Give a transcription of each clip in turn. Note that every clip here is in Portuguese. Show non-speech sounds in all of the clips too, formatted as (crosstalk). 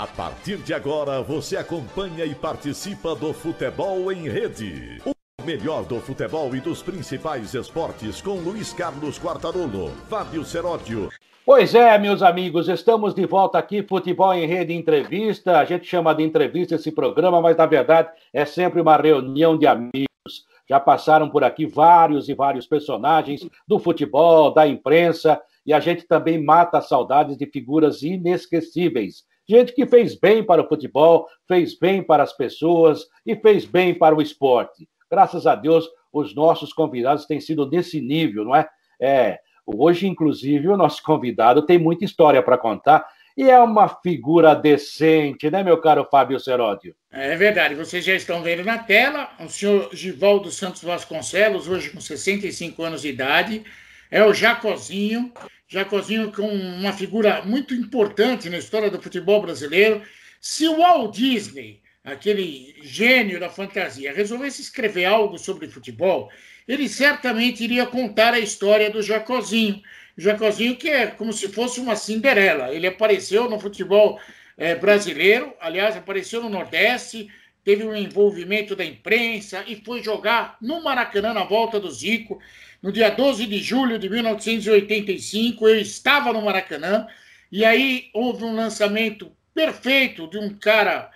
A partir de agora, você acompanha e participa do Futebol em Rede. O melhor do futebol e dos principais esportes com Luiz Carlos Quartarolo, Fábio Seródio. Pois é, meus amigos, estamos de volta aqui, Futebol em Rede Entrevista. A gente chama de entrevista esse programa, mas na verdade é sempre uma reunião de amigos. Já passaram por aqui vários e vários personagens do futebol, da imprensa, e a gente também mata saudades de figuras inesquecíveis. Gente que fez bem para o futebol, fez bem para as pessoas e fez bem para o esporte. Graças a Deus, os nossos convidados têm sido desse nível, não é? É. Hoje, inclusive, o nosso convidado tem muita história para contar e é uma figura decente, né, meu caro Fábio Seródio? É verdade, vocês já estão vendo na tela o senhor Givaldo Santos Vasconcelos, hoje com 65 anos de idade, é o Jacozinho, Jacozinho com uma figura muito importante na história do futebol brasileiro. Se o Walt Disney, aquele gênio da fantasia, resolvesse escrever algo sobre futebol, ele certamente iria contar a história do Jacozinho. Jacozinho que é como se fosse uma Cinderela. Ele apareceu no futebol é, brasileiro, aliás, apareceu no Nordeste, teve um envolvimento da imprensa e foi jogar no Maracanã na volta do Zico. No dia 12 de julho de 1985, eu estava no Maracanã e aí houve um lançamento perfeito de um cara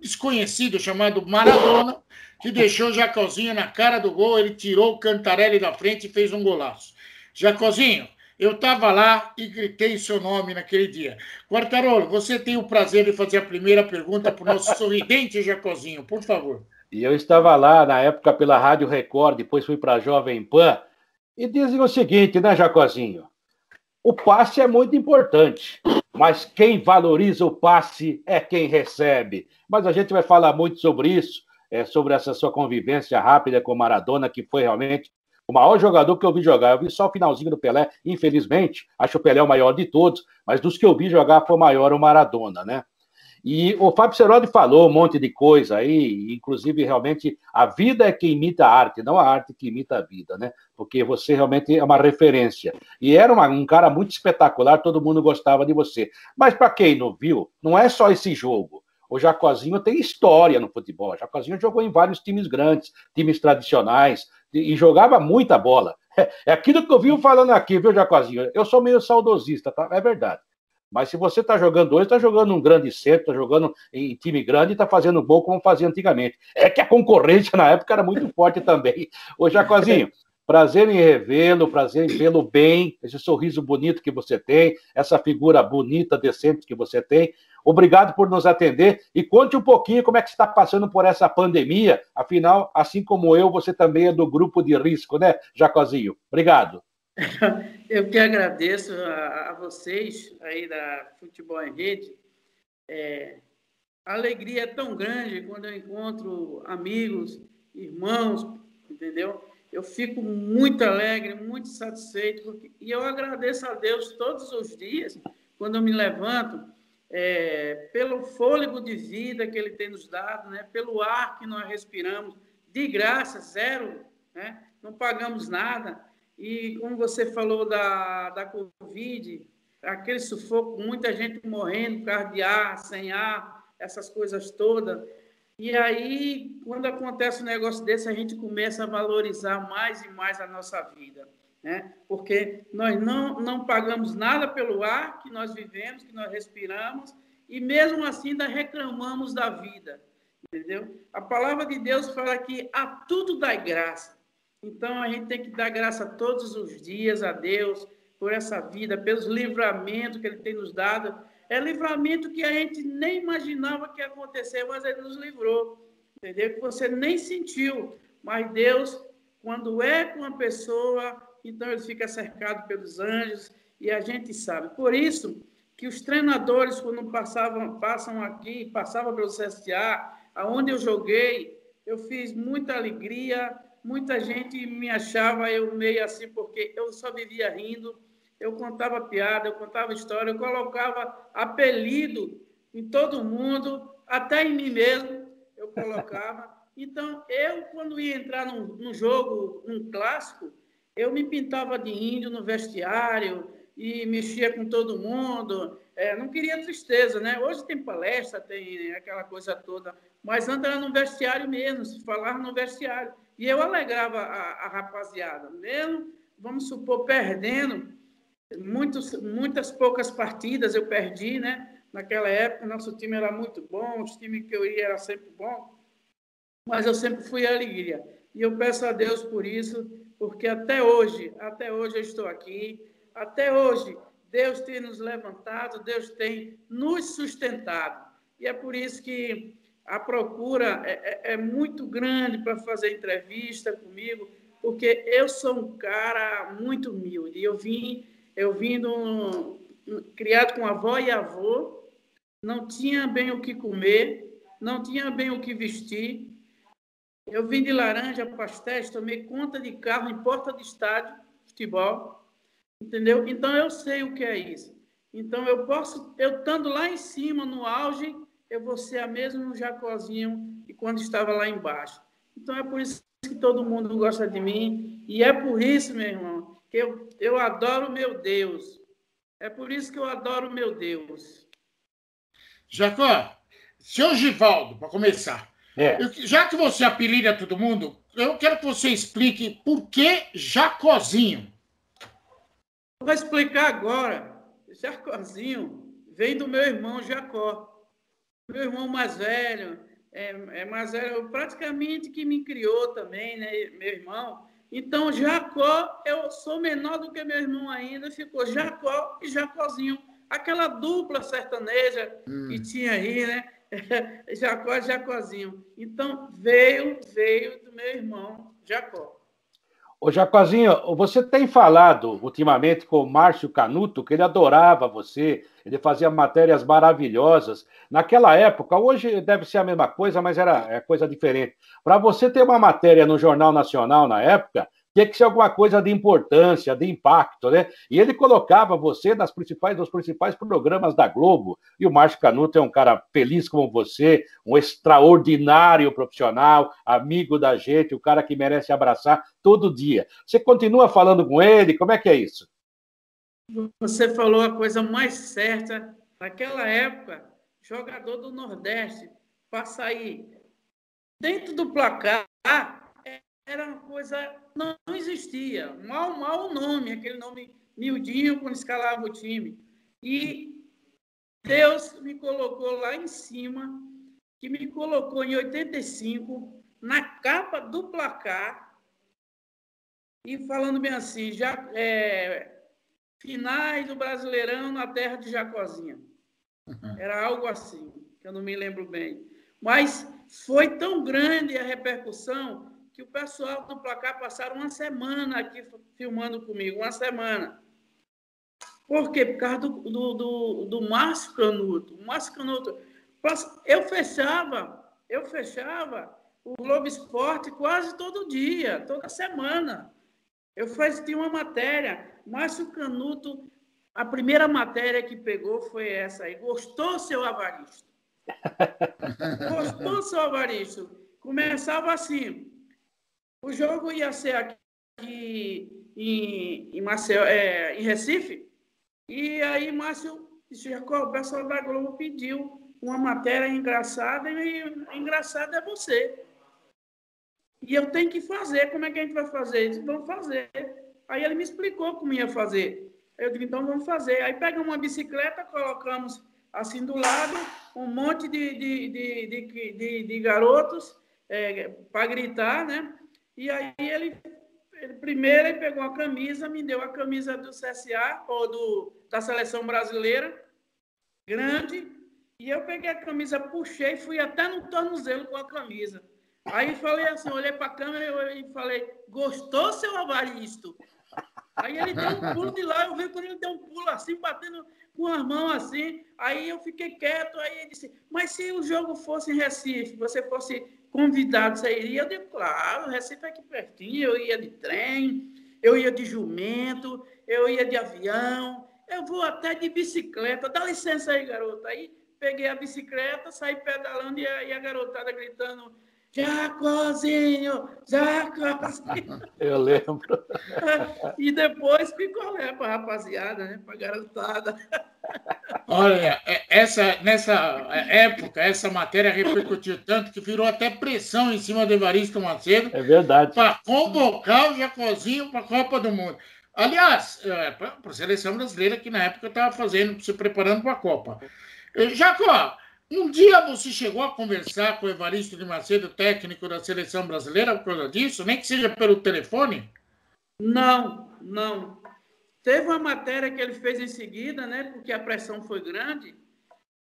desconhecido chamado Maradona, que deixou Jacozinho na cara do gol, ele tirou o Cantarelli da frente e fez um golaço. Jacozinho, eu estava lá e gritei seu nome naquele dia. Quartarolo, você tem o prazer de fazer a primeira pergunta para o nosso sorridente Jacozinho, por favor. E eu estava lá na época pela Rádio Record, depois fui para a Jovem Pan, e dizem o seguinte, né, Jacozinho? O passe é muito importante, mas quem valoriza o passe é quem recebe. Mas a gente vai falar muito sobre isso, é, sobre essa sua convivência rápida com Maradona, que foi realmente o maior jogador que eu vi jogar. Eu vi só o finalzinho do Pelé, infelizmente. Acho o Pelé o maior de todos, mas dos que eu vi jogar foi o maior o Maradona, né? E o Fábio Serodi falou um monte de coisa aí, inclusive realmente a vida é que imita a arte, não a arte que imita a vida, né? Porque você realmente é uma referência. E era uma, um cara muito espetacular, todo mundo gostava de você. Mas para quem não viu, não é só esse jogo. O Jacozinho tem história no futebol. O Jacozinho jogou em vários times grandes, times tradicionais, e, jogava muita bola. É, (laughs) é aquilo que eu vi falando aqui, viu, Jacozinho? Eu sou meio saudosista, tá? É verdade. Mas se você está jogando hoje, está jogando um grande centro, está jogando em time grande e está fazendo bom como fazia antigamente. É que a concorrência na época era muito forte também. Ô, Jacozinho, prazer em revê-lo, prazer em vê-lo bem, esse sorriso bonito que você tem, essa figura bonita, decente que você tem. Obrigado por nos atender e conte um pouquinho como é que está passando por essa pandemia. Afinal, assim como eu, você também é do grupo de risco, né, Jacozinho? Obrigado. (laughs) Eu que agradeço a, a vocês aí da Futebol em Rede. É, a alegria é tão grande quando eu encontro amigos, irmãos, entendeu? Eu fico muito alegre, muito satisfeito, porque, e eu agradeço a Deus todos os dias, quando eu me levanto, é, pelo fôlego de vida que Ele tem nos dado, né? pelo ar que nós respiramos, de graça, zero, né? não pagamos nada. E como você falou da, da Covid, aquele sufoco, muita gente morrendo por causa de ar, sem ar, essas coisas todas. E aí, quando acontece um negócio desse, a gente começa a valorizar mais e mais a nossa vida. Né? Porque nós não, não pagamos nada pelo ar que nós vivemos, que nós respiramos, e mesmo assim ainda reclamamos da vida. Entendeu? A palavra de Deus fala que a tudo dá graça. Então a gente tem que dar graça todos os dias a Deus por essa vida, pelos livramentos que Ele tem nos dado. É livramento que a gente nem imaginava que ia acontecer, mas Ele nos livrou. Entendeu? Que você nem sentiu. Mas Deus, quando é com uma pessoa, então ele fica cercado pelos anjos e a gente sabe. Por isso que os treinadores, quando passavam, passam aqui, passavam pelo CSA, aonde eu joguei, eu fiz muita alegria, muita gente me achava eu meio assim, porque eu só vivia rindo, eu contava piada, eu contava história, eu colocava apelido em todo mundo, até em mim mesmo eu colocava. Então, eu, quando ia entrar num, num jogo, num clássico, eu me pintava de índio no vestiário, e mexia com todo mundo. É, não queria tristeza, né? Hoje tem palestra, tem aquela coisa toda, mas era no vestiário mesmo, se falar no vestiário. E eu alegrava a, a rapaziada, mesmo, vamos supor, perdendo, muitos, muitas poucas partidas eu perdi, né? Naquela época, nosso time era muito bom, os times que eu ia era sempre bom, mas eu sempre fui alegria. E eu peço a Deus por isso, porque até hoje, até hoje eu estou aqui, até hoje Deus tem nos levantado, Deus tem nos sustentado. E é por isso que a procura é, é, é muito grande para fazer entrevista comigo, porque eu sou um cara muito humilde. Eu vim, eu vim do, criado com avó e avô, não tinha bem o que comer, não tinha bem o que vestir. Eu vim de laranja, pastéis, tomei conta de carro em porta de estádio, futebol. Entendeu? Então eu sei o que é isso. Então eu posso, eu estando lá em cima, no auge, eu vou ser a mesma Jacozinho e quando estava lá embaixo. Então é por isso que todo mundo gosta de mim e é por isso, meu irmão, que eu, eu adoro meu Deus. É por isso que eu adoro meu Deus. Jacó, senhor Givaldo, para começar, é. eu, já que você apelida todo mundo, eu quero que você explique por que Jacozinho. Vou explicar agora. Jacozinho vem do meu irmão Jacó. Meu irmão mais velho, é, é mais velho, praticamente que me criou também, né, meu irmão. Então, Jacó, eu sou menor do que meu irmão ainda, ficou Jacó e Jacózinho. Aquela dupla sertaneja hum. que tinha aí, né? (laughs) Jacó e Jacózinho. Então, veio, veio do meu irmão Jacó. Ô Jacozinho, você tem falado ultimamente com o Márcio Canuto que ele adorava você, ele fazia matérias maravilhosas. Naquela época, hoje deve ser a mesma coisa, mas era é coisa diferente. Para você ter uma matéria no Jornal Nacional na época, tinha que ser alguma coisa de importância, de impacto, né? E ele colocava você nas principais, nos principais programas da Globo. E o Márcio Canuto é um cara feliz como você, um extraordinário profissional, amigo da gente, o cara que merece abraçar todo dia. Você continua falando com ele? Como é que é isso? Você falou a coisa mais certa. Naquela época, jogador do Nordeste, para sair dentro do placar, era uma coisa não, existia. Mal, mal o nome, aquele nome miudinho quando escalava o time. E Deus me colocou lá em cima, que me colocou em 85, na capa do placar, e falando bem assim, já é, finais do Brasileirão na terra de Jacozinha. Uhum. Era algo assim, que eu não me lembro bem. Mas foi tão grande a repercussão que o pessoal do placar passaram uma semana aqui filmando comigo, uma semana. Por quê? Por causa do, do, do, do Márcio Canuto. O Márcio Canuto. Eu fechava, eu fechava o Globo Esporte quase todo dia, toda semana. Eu fazia uma matéria. Márcio Canuto, a primeira matéria que pegou foi essa aí. Gostou, seu Avaristo? (laughs) Gostou, seu Avaristo? Começava assim. O jogo ia ser aqui em, em, é, em Recife, e aí Márcio disse, o pessoal da Globo pediu uma matéria engraçada, e engraçada é você. E eu tenho que fazer, como é que a gente vai fazer? Disse, vamos fazer. Aí ele me explicou como ia fazer. Eu disse, então vamos fazer. Aí pegamos uma bicicleta, colocamos assim do lado, um monte de, de, de, de, de garotos é, para gritar, né? E aí ele, ele, primeiro ele pegou a camisa, me deu a camisa do CSA, ou do, da seleção brasileira, grande, e eu peguei a camisa, puxei, fui até no tornozelo com a camisa. Aí falei assim, olhei para a câmera e falei, gostou, seu avaristo? Aí ele deu um pulo de lá, eu vi quando ele deu um pulo assim, batendo com as mãos assim. Aí eu fiquei quieto, aí ele disse, mas se o jogo fosse em Recife, você fosse convidado, você iria? Eu digo, claro, Recife é aqui pertinho, eu ia de trem, eu ia de jumento, eu ia de avião, eu vou até de bicicleta. Dá licença aí, garota. Aí peguei a bicicleta, saí pedalando e a, e a garotada gritando, Jacozinho, Jacozinho. (laughs) Eu lembro. E depois picolé para rapaziada, né? Para garotada. (laughs) Olha, é, essa, nessa época, essa matéria repercutiu tanto que virou até pressão em cima do Evaristo Macedo. É verdade. Para convocar o Jacozinho para a Copa do Mundo. Aliás, é, para a seleção brasileira, que na época estava fazendo, se preparando para a Copa. Jacó, um dia você chegou a conversar com o Evaristo de Macedo, técnico da seleção brasileira, por causa disso, nem que seja pelo telefone? Não, não. Teve uma matéria que ele fez em seguida, né? Porque a pressão foi grande.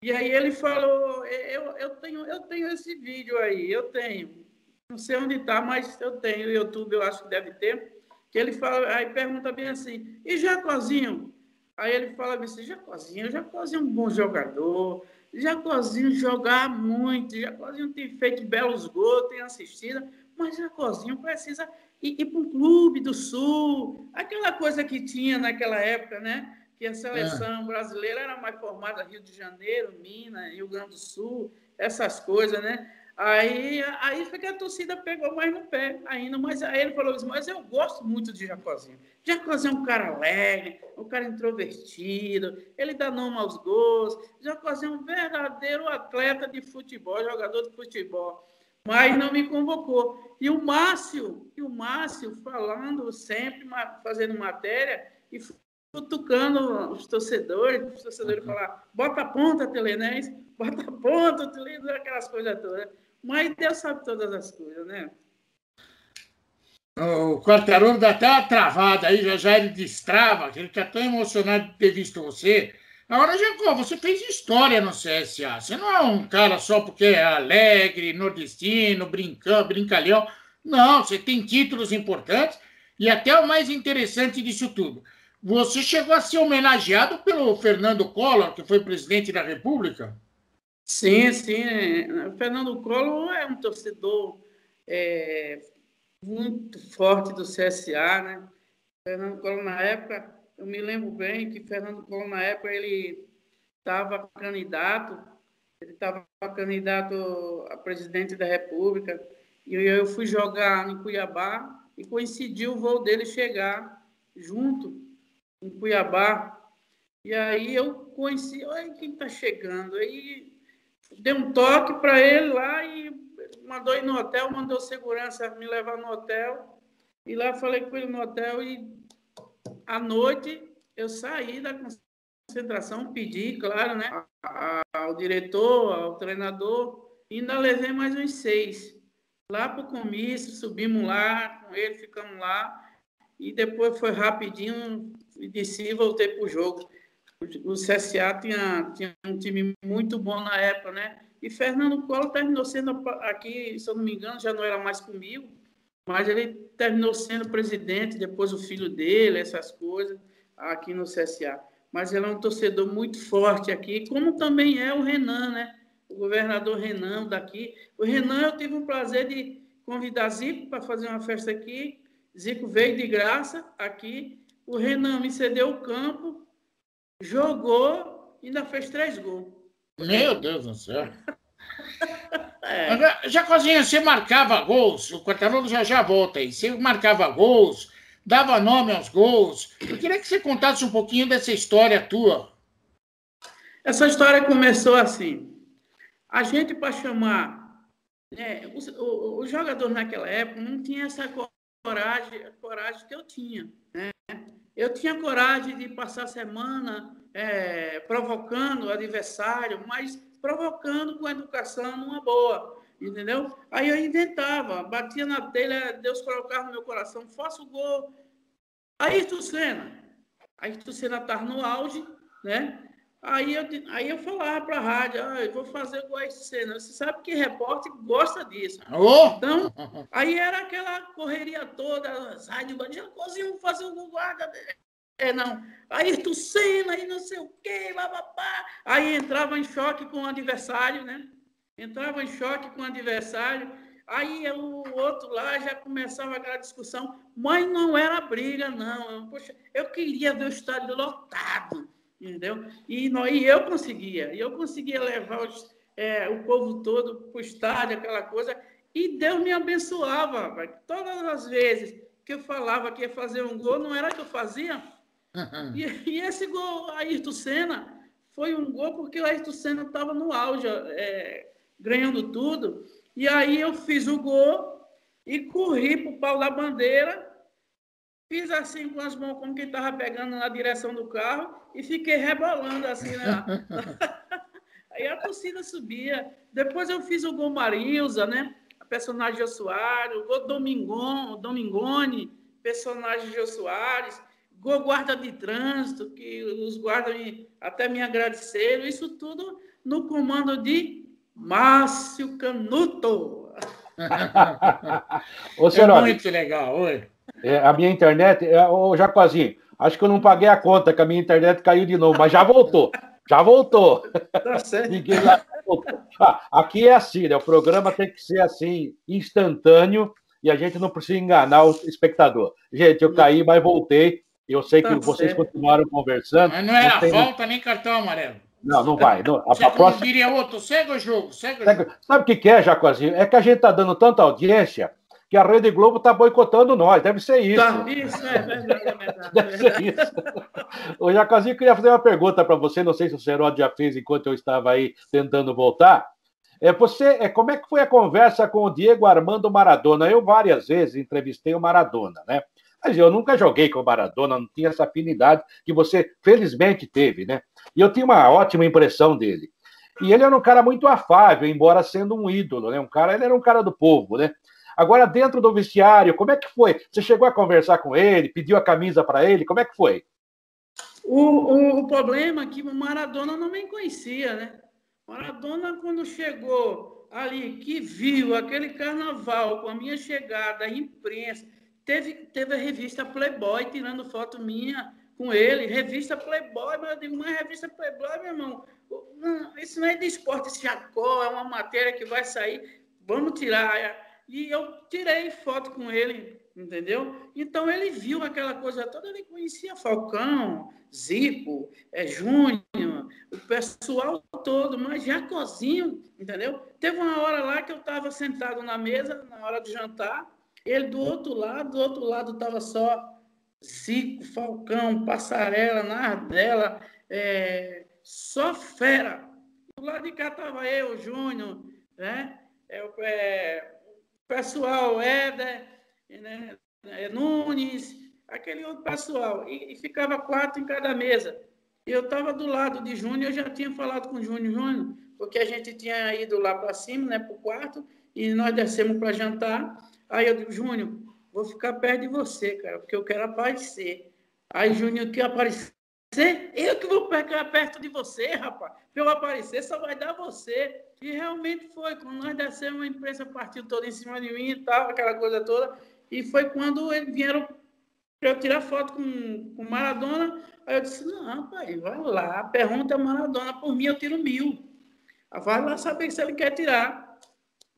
E aí ele falou: eu, eu, tenho, eu tenho esse vídeo aí, eu tenho. Não sei onde está, mas eu tenho. No YouTube eu acho que deve ter. Que ele fala, aí pergunta bem assim: e Jacozinho? Aí ele fala assim: Jacozinho, Jacozinho é um bom jogador Jacozinho jogar muito, Jacozinho tem feito belos gols, tem assistido, mas Jacozinho precisa ir, ir para um clube do Sul, aquela coisa que tinha naquela época, né? Que a seleção é. brasileira era mais formada Rio de Janeiro, Minas, Rio Grande do Sul, essas coisas, né? Aí, aí foi que a torcida pegou mais no pé ainda, mas aí ele falou assim, mas eu gosto muito de Jacozinho. Jacozinho é um cara alegre, um cara introvertido, ele dá nome aos gols. Jacozinho é um verdadeiro atleta de futebol, jogador de futebol. Mas não me convocou. E o Márcio, e o Márcio falando sempre, fazendo matéria e cutucando os torcedores, os torcedores falar, bota a ponta, Telenés, bota a ponta, Telenés, aquelas coisas todas. Mas Deus sabe todas as coisas, né? O Quartarolo dá até uma travada aí, já já ele destrava, que ele está tão emocionado de ter visto você. Agora, Jacó, você fez história no CSA. Você não é um cara só porque é alegre, nordestino, brincão, brincalhão. Não, você tem títulos importantes e até o mais interessante disso tudo. Você chegou a ser homenageado pelo Fernando Collor, que foi presidente da República? Sim, sim. O Fernando Collor é um torcedor é, muito forte do CSA, né? Fernando Collor, na época, eu me lembro bem que Fernando Collor, na época, ele estava candidato, ele estava candidato a presidente da República, e eu fui jogar em Cuiabá e coincidiu o voo dele chegar junto em Cuiabá. E aí eu conheci, olha quem está chegando. Aí dei um toque para ele lá e mandou ir no hotel, mandou segurança me levar no hotel. E lá falei com ele no hotel e à noite eu saí da concentração, pedi, claro, né, ao diretor, ao treinador, e ainda levei mais uns seis. Lá para o comício, subimos lá com ele, ficamos lá, e depois foi rapidinho, e desci e voltei para o jogo. O CSA tinha, tinha um time muito bom na época, né? E Fernando Collor terminou sendo aqui, se eu não me engano, já não era mais comigo, mas ele terminou sendo presidente, depois o filho dele, essas coisas, aqui no CSA. Mas ele é um torcedor muito forte aqui, como também é o Renan, né? O governador Renan daqui. O Renan, eu tive o prazer de convidar Zico para fazer uma festa aqui. Zico veio de graça aqui. O Renan me cedeu o campo, jogou e ainda fez três gols. Meu Deus do céu. (laughs) É. Jacozinho, você marcava gols, o Quartarolo já já volta aí. Você marcava gols, dava nome aos gols. Eu queria que você contasse um pouquinho dessa história tua. Essa história começou assim. A gente, para chamar. Né, o, o, o, jogador naquela época não tinha essa coragem, coragem que eu tinha. Né? Eu tinha coragem de passar a semana é, provocando o adversário, mas provocando com educação numa boa, entendeu? Aí eu inventava, batia na telha, Deus colocava no meu coração, faça o gol. Aí Senna, aí Senna estava no auge, né? Aí eu, aí eu falava para a rádio, ah, eu vou fazer gol aí Senna. Você sabe que repórter gosta disso. Oh! Então, aí era aquela correria toda, as rádios, conseguiam fazer o gol, guarda, é, não. Ayrton Senna e não sei o quê, bababá. Aí entrava em choque com o adversário, né? Entrava em choque com o adversário. Aí o outro lá já começava aquela discussão, mas não era briga, não. Poxa, eu queria ver o estádio lotado, entendeu? E, não, e eu conseguia. E eu conseguia levar os, é, o povo todo para o estádio, aquela coisa. E Deus me abençoava, rapaz. Todas as vezes que eu falava que ia fazer um gol, não era que eu fazia. Uhum. E, e, esse gol, Ayrton Senna, foi um gol porque o Ayrton Senna estava no auge, é, ganhando tudo. E aí eu fiz o gol e corri para o pau da bandeira, fiz assim com as mãos como quem estava pegando na direção do carro e fiquei rebolando assim. Né? (laughs) aí a torcida subia. Depois eu fiz o gol Marilza, né? A personagem Soares, o gol Domingon, Domingone, personagem Jô Soares, gol guarda de trânsito, que os guardas até me agradeceram. Isso tudo no comando de Márcio Canuto. (laughs) Ô, é muito legal, oi. É, a minha internet, é, ô Jacozinho, acho que eu não paguei a conta, que a minha internet caiu de novo, mas já voltou. Já voltou. Tá certo. Ninguém lá ah, aqui é assim, né? O programa tem que ser assim, instantâneo, e a gente não precisa enganar o espectador. Gente, eu caí, mas voltei. Eu sei que tá vocês certo. continuaram conversando. Mas não é a tem... volta nem cartão amarelo. Não, não vai. Não. A, a próxima... diria outro, segue o jogo, segue o segue... jogo. Sabe o que, que é, Jacozinho? É que a gente está dando tanta audiência que a Rede Globo está boicotando nós. Deve ser isso. Tá, isso, é verdade, é verdade. (laughs) Deve ser isso. Ô, Jacozinho, queria fazer uma pergunta para você. Não sei se o Serod já fez enquanto eu estava aí tentando voltar. É, você, é, como é que foi a conversa com o Diego Armando Maradona? Eu várias vezes entrevistei o Maradona, né? Mas eu nunca joguei com o Maradona, não tinha essa afinidade que você felizmente teve, né? E eu tinha uma ótima impressão dele. E ele era um cara muito afável, embora sendo um ídolo, né? Um cara, ele era um cara do povo, né? Agora, dentro do vestiário, como é que foi? Você chegou a conversar com ele, pediu a camisa para ele? Como é que foi? O, o, o, problema é que o Maradona não me conhecia, né? Maradona, quando chegou ali, que viu aquele carnaval com a minha chegada, a imprensa, teve, teve a revista Playboy tirando foto minha com ele, revista Playboy, mas eu digo, mas revista Playboy, meu irmão, isso não é de esporte, esse Jacó, é uma matéria que vai sair, vamos tirar. E eu tirei foto com ele, entendeu? Então ele viu aquela coisa toda, ele conhecia Falcão, Zico, é, Júnior, o pessoal todo, mas Jacozinho, entendeu? Teve uma hora lá que eu estava sentado na mesa, na hora de jantar, ele do outro lado, do outro lado estava só Zico, Falcão, Passarela, Nardella, é, só fera. Do lado de cá estava eu, Júnior, né? É, é, pessoal, Éder, né, é, Nunes, aquele outro pessoal, e, e, ficava quatro em cada mesa. Eu estava do lado de Júnior, eu já tinha falado com Júnior, Júnior, porque a gente tinha ido lá para cima, né, para o quarto, e nós descemos para jantar. Aí eu digo, Júnior, vou ficar perto de você, cara, porque eu quero aparecer. Aí Júnior que aparecer, eu que vou ficar perto de você, rapaz. Para eu aparecer, só vai dar você. E realmente foi. Quando nós descemos, a imprensa partiu toda em cima de mim e tal, aquela coisa toda. E foi quando eles vieram para eu tirar foto com, com Maradona. Aí eu disse, não, pai, vai lá, pergunta a Maradona, por mim eu tiro mil. Vai lá saber se ele quer tirar.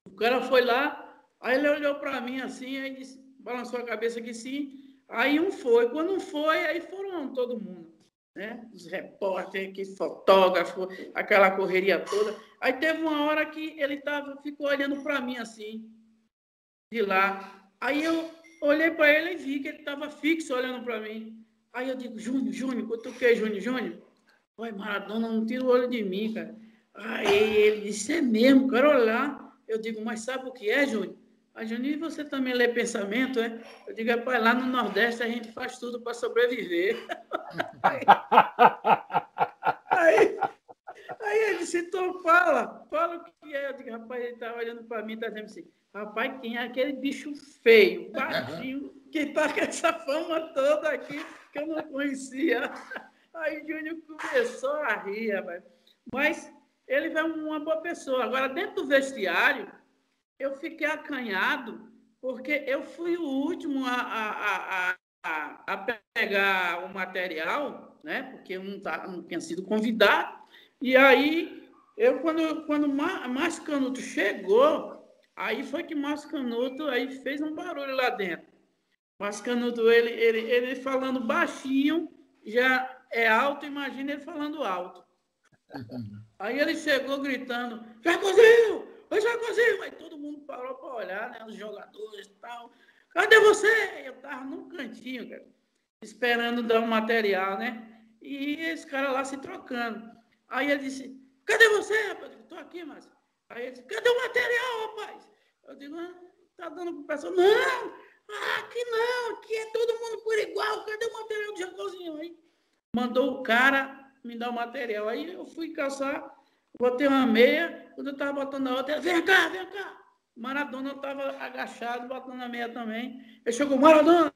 O cara foi lá, aí ele olhou para mim assim, aí disse, balançou a cabeça que sim. Aí um foi. Quando um foi, aí foram todo mundo né? Os repórteres, que fotógrafo, aquela correria toda. Aí teve uma hora que ele tava, ficou olhando para mim assim, de lá. Aí eu olhei para ele e vi que ele estava fixo olhando para mim. Aí eu digo, Júnior, Júnior, é, Júnior, Júnior? Oi, Maradona, não tira o olho de mim, cara. Aí ele disse, é mesmo, quero olhar. Eu digo, mas sabe o que é, Júnior? A Juninho, você também lê pensamento, é? Eu digo, rapaz, lá no Nordeste a gente faz tudo para sobreviver. (laughs) aí, aí, ele disse, então fala, fala o que é. Eu digo, rapaz, ele está olhando para mim, está dizendo assim, rapaz, quem é aquele bicho feio, baixinho, que está com essa fama toda aqui, que eu não conhecia. (laughs) Aí o Júnior começou a rir, rapaz. Mas ele é uma boa pessoa. Agora, dentro do vestiário, eu fiquei acanhado, porque eu fui o último a, a, a, a pegar o material, né? porque eu não, tá, não tinha sido convidado. E aí, eu, quando, quando Márcio Canuto chegou, aí foi que Márcio Canuto aí fez um barulho lá dentro. Márcio Canuto, ele, ele, ele falando baixinho, já é alto, imagina ele falando alto. Uhum. Aí ele chegou gritando, Jacozinho, Oi, Jacozinho! Aí todo mundo parou para olhar, né? Os jogadores e tal. Cadê você? Eu tava num cantinho, cara, esperando dar um material, né? E esse cara lá se trocando. Aí ele disse, cadê você, rapaz? Eu tô aqui, mas. Aí ele disse, cadê o material, rapaz? Eu digo, ah, tá dando pro pessoal. Não! Ah, aqui não, aqui é todo mundo por igual. Cadê o material do Jacozinho aí? Mandou o cara me dar o material. Aí eu fui caçar, botei uma meia, quando eu tava botando a outra, vem cá, vem cá. Maradona estava agachado, botando a meia também. Ele chegou, Maradona!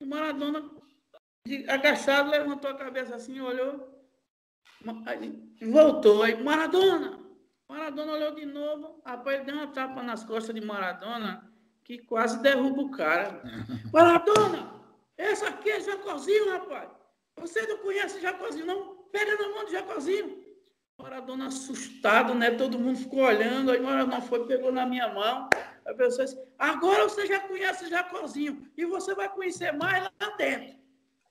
O Maradona, agachado, levantou a cabeça assim, olhou, voltou. Aí, Maradona! Maradona olhou de novo, rapaz, ele deu uma tapa nas costas de Maradona, que quase derruba o cara. (laughs) Maradona! Essa aqui é Jacozinho, rapaz! Você não conhece Jacozinho, não? Pega na mão de Jacozinho. Maradona assustado, né? Todo mundo ficou olhando. Aí Maradona foi, pegou na minha mão. A pessoa disse, agora você já conhece Jacozinho. E você vai conhecer mais lá dentro.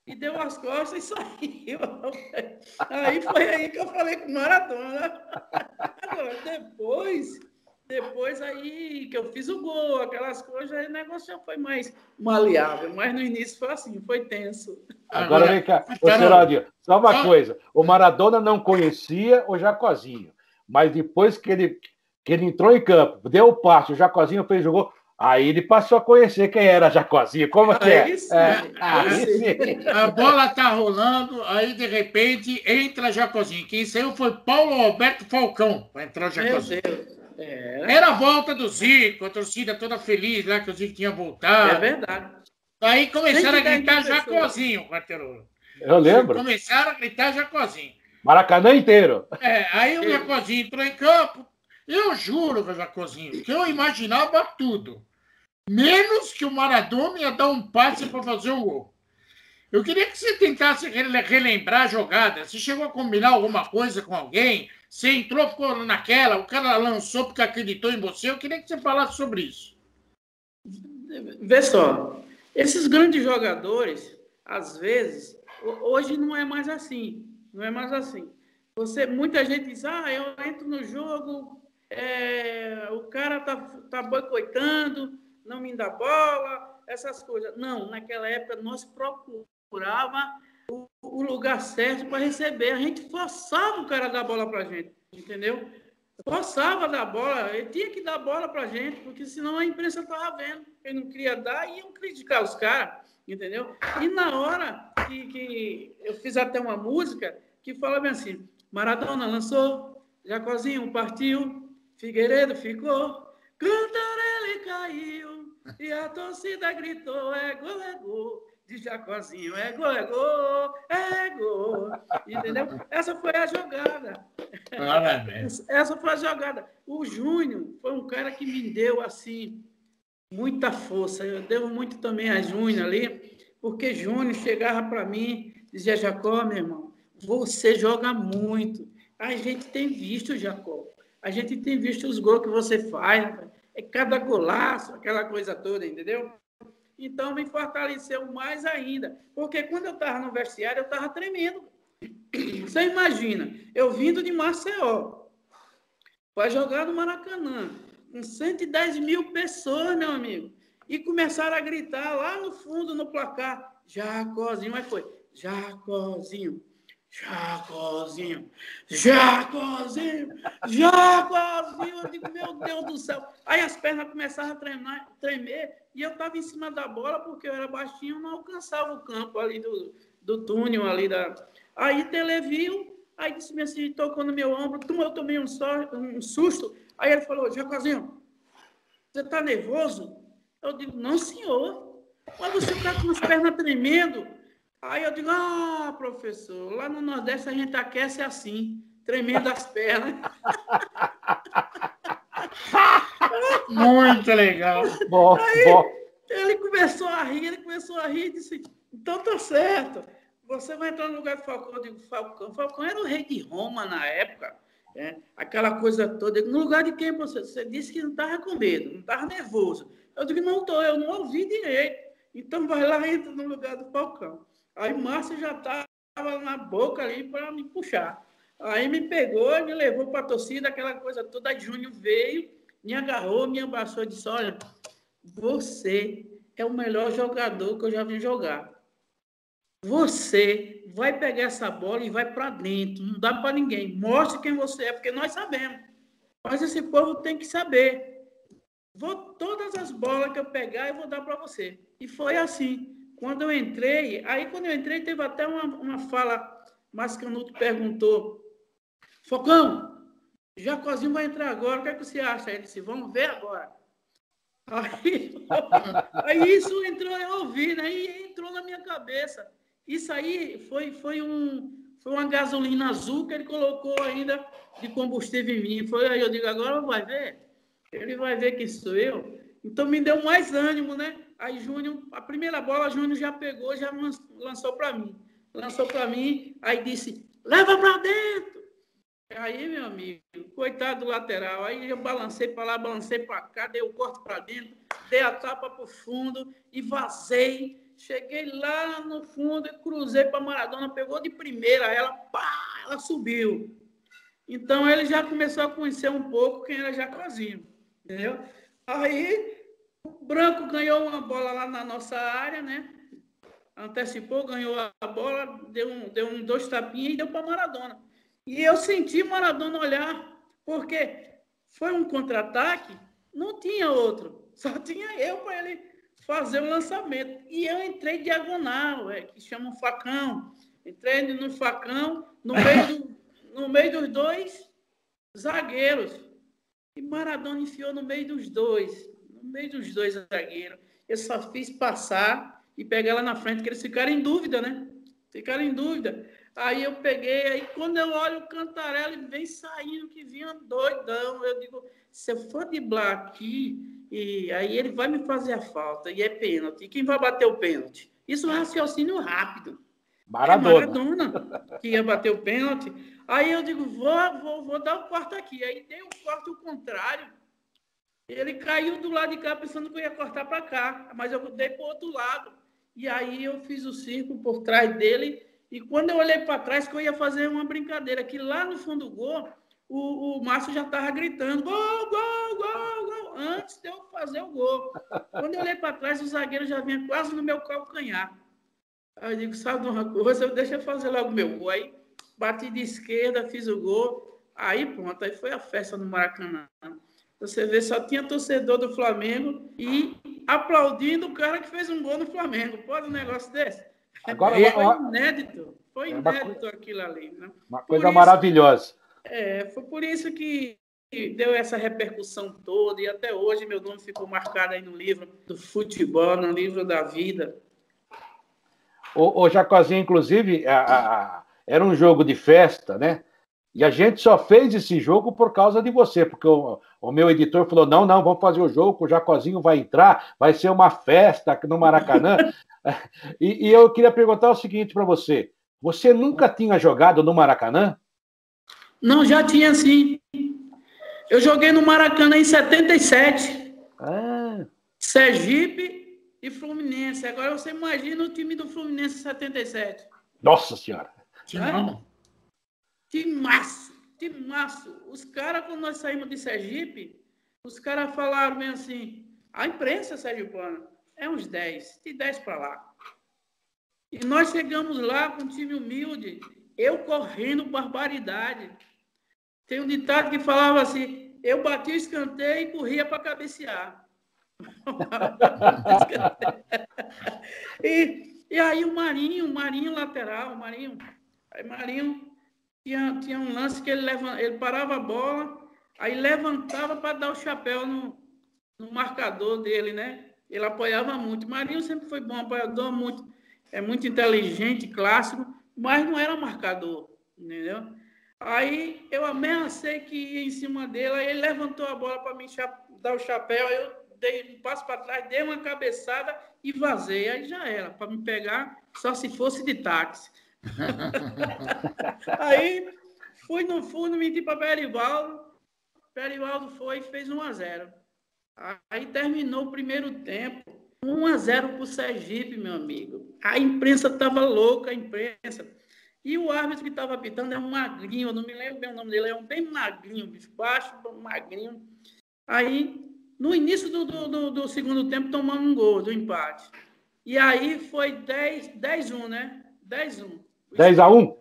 E deu as costas e saiu. (laughs) Aí foi aí que eu falei com Maradona. (laughs) Agora, depois depois aí que eu fiz o gol, aquelas coisas, aí o negócio já foi mais maleável. Mas no início foi assim, foi tenso. Agora vem cá, ô Seródio, só uma coisa. O Maradona não conhecia o Jacozinho, mas depois que ele, que ele entrou em campo, deu o passe, o Jacozinho fez o gol, Aí ele passou a conhecer quem era Jacozinho. Como que é? Isso, é, é a bola tá rolando, aí de repente entra Jacozinho. Quem saiu foi Paulo Alberto Falcão. Vai entrar o Jacozinho. Meu Deus. É. Era a volta do Zico, a torcida toda feliz lá que o Zico tinha voltado. É verdade. Aí começaram a gritar Jacozinho, quarteirão. Eu lembro. Começaram a gritar Jacozinho. Maracanã inteiro. É, aí o Jacozinho entrou em campo. Eu juro, Jacozinho, que eu imaginava tudo. Menos que o Maradona ia dar um passe para fazer o gol. Eu queria que você tentasse relembrar a jogada. Você chegou a combinar alguma coisa com alguém? Você entrou, ficou naquela, o cara lançou porque acreditou em você. Eu queria que você falasse sobre isso. Vê só, esses grandes jogadores, às vezes, hoje não é mais assim. Não é mais assim. Você, muita gente diz, ah, eu entro no jogo, é, o cara tá, tá boicotando, não me dá bola, essas coisas. Não, naquela época nós procurava o, o lugar certo para receber. A gente forçava o cara a dar bola para a gente, entendeu? Forçava a dar bola, ele tinha que dar bola para a gente, porque senão a imprensa estava vendo. Ele não queria dar e iam criticar os caras, entendeu? E na hora que, que eu fiz até uma música que fala bem assim: Maradona lançou, Jacozinho partiu, Figueiredo ficou, Cantarelli caiu, e a torcida gritou: é gol, é gol de Jacozinho. É gol, é gol, é gol. Entendeu? Essa foi a jogada. Essa foi a jogada. O Júnior foi um cara que me deu, assim, muita força. Eu devo muito também a Júnior ali, porque Júnior chegava para mim, dizia, Jacó, meu irmão, você joga muito. A gente tem visto, Jacó. A gente tem visto os gols que você faz. É cada golaço, aquela coisa toda, entendeu? Então me fortaleceu mais ainda. Porque quando eu estava no vestiário, eu estava tremendo. Você imagina, eu vindo de Maceió, para jogar no Maracanã, com 110 mil pessoas, meu amigo, e começaram a gritar lá no fundo, no placar, Jacozinho, mas foi, Jacozinho, Jacozinho, Jacozinho, Jacozinho. Eu digo, meu Deus do céu. Aí as pernas começaram a tremer, tremer e eu estava em cima da bola porque eu era baixinho, não alcançava o campo ali do, do túnel ali da. Aí Tele viu, aí disse assim, tocou no meu ombro, eu tomei um, um susto. Aí ele falou, Jacozinho, você está nervoso? Eu digo, não, senhor. Mas você está com as pernas tremendo. Aí eu digo, ah, professor, lá no Nordeste a gente aquece assim, tremendo as pernas. (laughs) Muito legal. Bom, Aí, bom. Ele começou a rir, ele começou a rir e disse, então tá certo. Você vai entrar no lugar do Falcão. Eu digo, Falcão. Falcão era o rei de Roma na época. É, aquela coisa toda. No lugar de quem você? Você disse que não estava com medo, não estava nervoso. Eu digo, não estou, eu não ouvi direito. Então vai lá e entra no lugar do Falcão. Aí Márcio já estava na boca ali para me puxar. Aí me pegou, me levou para a torcida, aquela coisa toda. Aí Júnior veio, me agarrou, me abraçou e disse: Olha, você é o melhor jogador que eu já vi jogar. Você vai pegar essa bola e vai para dentro. Não dá para ninguém. Mostre quem você é, porque nós sabemos. Mas esse povo tem que saber. Vou, todas as bolas que eu pegar, eu vou dar para você. E foi assim. Quando eu entrei, aí quando eu entrei, teve até uma, uma fala, mas Canuto perguntou, Focão, Jacozinho vai entrar agora, o que, é que você acha? Ele disse, vamos ver agora. (laughs) Aí, aí isso entrou, eu ouvi, né? E entrou na minha cabeça. Isso aí foi, foi, um, foi uma gasolina azul que ele colocou ainda de combustível em mim. Foi aí, eu digo, agora vai ver. Ele vai ver que sou eu. Então me deu mais ânimo, né? Aí Júnior, a primeira bola, Júnior já pegou, já lançou para mim. Lançou para mim, aí disse, leva para dentro. Aí, meu amigo, coitado do lateral. Aí eu balancei para lá, balancei para cá, dei o corte para dentro, dei a tapa para o fundo e vazei. Cheguei lá no fundo e cruzei para Maradona, pegou de primeira, ela, pá, ela subiu. Então ele já começou a conhecer um pouco quem era Jacozinho, entendeu? Aí o Branco ganhou uma bola lá na nossa área, né? Antecipou, ganhou a bola, deu, um, deu um, dois tapinhas e deu para Maradona. E eu senti Maradona olhar, porque foi um contra-ataque, não tinha outro, (laughs) só tinha eu para ele fazer o lançamento. E eu entrei diagonal, é, que chama facão. Entrei no facão, no meio, do, no meio dos dois zagueiros. E Maradona enfiou no meio dos dois, no meio dos dois zagueiros. Eu só fiz passar e pegar lá na frente, que eles ficaram em dúvida, né? Ficaram em dúvida. Aí eu peguei, aí quando eu olho o Cantarelli, ele vem saindo que vinha doidão. Eu digo, se eu for driblar aqui, e aí ele vai me fazer a falta, e é pênalti. E quem vai bater o pênalti? Isso é um raciocínio rápido. Maradona. É Maradona que ia bater o pênalti. Aí eu digo, vou, vou, vou dar o corte aqui. Aí dei o corte o contrário. Ele caiu do lado de cá pensando que eu ia cortar para cá, mas eu dei para o outro lado. E aí eu fiz o círculo por trás dele e quando eu olhei para trás, que eu ia fazer uma brincadeira, que lá no fundo do gol, o, o Márcio já estava gritando: gol, gol, gol, gol, antes de eu fazer o gol. Quando eu olhei para trás, o zagueiro já vinha quase no meu calcanhar. Aí eu digo: sabe de uma coisa, (laughs) deixa eu fazer logo meu gol. Aí bati de esquerda, fiz o gol. Aí pronto, aí foi a festa no Maracanã. Você vê, só tinha torcedor do Flamengo e aplaudindo o cara que fez um gol no Flamengo. Pode um negócio desse? Agora, foi inédito. Foi é inédito aquilo ali. Né? Uma coisa isso, maravilhosa. É, foi por isso que deu essa repercussão toda e até hoje meu nome ficou marcado aí no livro do futebol, no livro da vida. O, o Jacozinho, inclusive, a, a, era um jogo de festa, né? E a gente só fez esse jogo por causa de você, porque o, o meu editor falou: não, não, vamos fazer o jogo, o Jacozinho vai entrar, vai ser uma festa no Maracanã. (laughs) e, e, eu queria perguntar o seguinte para você: você nunca tinha jogado no Maracanã? Não, já tinha sim. Eu joguei no Maracanã em 77. Ah. Sergipe e Fluminense. Agora você imagina o time do Fluminense em 77. Nossa Senhora! Não. Timaço, timaço. Os caras, quando nós saímos de Sergipe, os caras falaram bem assim, a imprensa sergipana é uns 10, de 10 para lá. E nós chegamos lá com um time humilde, eu correndo barbaridade. Tem um ditado que falava assim, eu bati o escanteio e corria para cabecear. (laughs) e, e aí o Marinho, o Marinho lateral, o Marinho, aí Marinho tinha, tinha um lance que ele, leva, ele parava a bola, aí levantava para dar o chapéu no, no marcador dele, né? Ele apoiava muito. Marinho sempre foi bom apoiador, muito, é muito inteligente, clássico, mas não era marcador, entendeu? Aí eu ameacei que ia em cima dele, aí ele levantou a bola para mim dar o chapéu, eu dei um passo para trás, dei uma cabeçada e vazei. Aí já era, para me pegar, só se fosse de táxi. (laughs) Aí fui no fundo, menti para Perivaldo. Perivaldo foi e fez 1 a 0 Aí terminou o primeiro tempo. 1 a 0 para o Sergipe, meu amigo. A imprensa estava louca, a imprensa. E o árbitro que estava apitando é um magrinho, eu não me lembro bem o nome dele, é um bem magrinho, bicho, baixo, magrinho. Aí, no início do, do, do, do segundo tempo, tomamos um gol do empate. E aí foi 10, 10 1, né? 10 1. 10 a 1?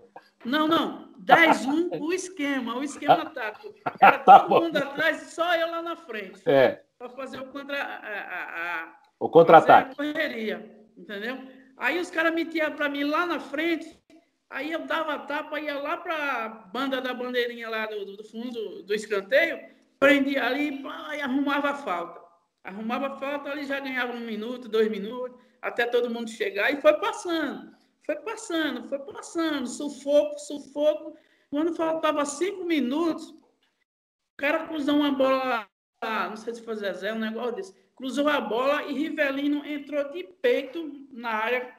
Não, não. 10 1 o esquema, o esquema tático. (laughs) Era tá todo mundo atrás e só eu lá na frente. É. Para fazer o contra a, a, o contra-ataque. correria, entendeu? Aí os caras metiam para mim lá na frente, aí eu dava tapa, ia lá para a banda da bandeirinha lá do, do fundo do escanteio, prendia ali e arrumava a falta. Arrumava a falta, ali já ganhava um minuto, dois minutos, até todo mundo chegar, e foi passando, foi passando, foi passando, sufoco, sufoco. Quando faltava cinco minutos, o cara cruzou uma bola, não sei se foi Zezé, um negócio desse cruzou a bola e Rivelino entrou de peito na área,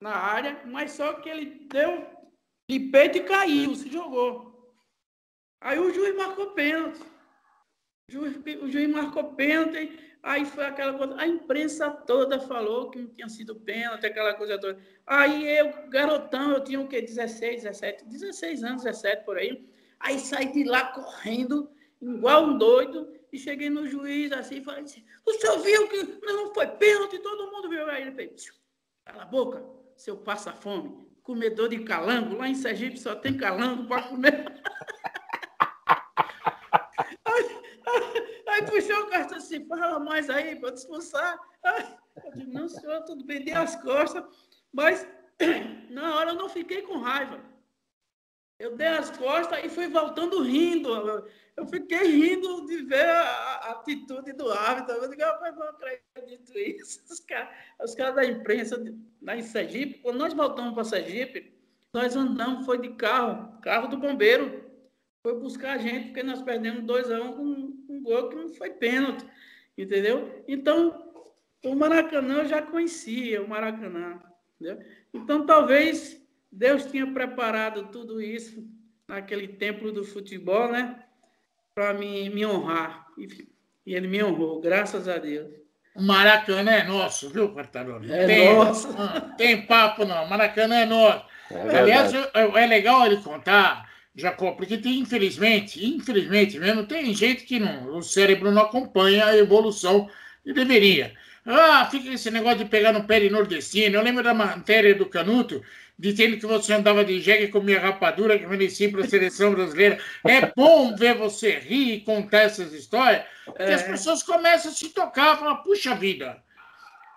na área, mas só que ele deu de peito e caiu, se jogou. Aí o juiz marcou pênalti. O juiz, o juiz marcou pênalti, aí foi aquela coisa. A imprensa toda falou que não tinha sido pênalti, aquela coisa toda. Aí eu, garotão, eu tinha o quê? 16, 17, 16 anos, 17 por aí. Aí saí de lá correndo, igual um doido, e cheguei no juiz assim falei assim: o senhor viu que não foi pênalti, todo mundo viu. Aí ele fez: cala a boca, seu passa-fome, comedor de calango. Lá em Sergipe só tem calango para comer. (laughs) aí, aí, aí, puxou o cartão assim: fala mais aí para discursar. Eu disse: não, senhor, tudo bem, dei as costas, mas (clears throat) na hora eu não fiquei com raiva. Eu dei as costas e fui voltando rindo eu fiquei rindo de ver a, a atitude do árbitro. Eu digo, rapaz, não acredito isso. Os caras cara da imprensa em Sergipe, quando nós voltamos para Sergipe, nós andamos, foi de carro, carro do bombeiro. Foi buscar a gente, porque nós perdemos 2 a 1 um, com um gol que não foi pênalti. Entendeu? Então, o Maracanã eu já conhecia, o Maracanã. Entendeu? Então, talvez Deus tinha preparado tudo isso naquele templo do futebol, né? para me, me honrar. E, e, ele me honrou, graças a Deus. O Maracanã é nosso, viu, Quartarolo? É tem, nosso. (laughs) tem papo, não. Maracanã é nosso. É Aliás, é legal ele contar, Jacó, porque tem, infelizmente, infelizmente mesmo, tem gente que não, o cérebro não acompanha a evolução e deveria. Ah, fica esse negócio de pegar no pé de nordestino. Eu lembro da matéria do Canuto, dizendo que você andava de jegue e comia rapadura que vencia para a seleção brasileira. É bom ver você rir e contar essas histórias, porque é. as pessoas começam a se tocar falar, puxa vida.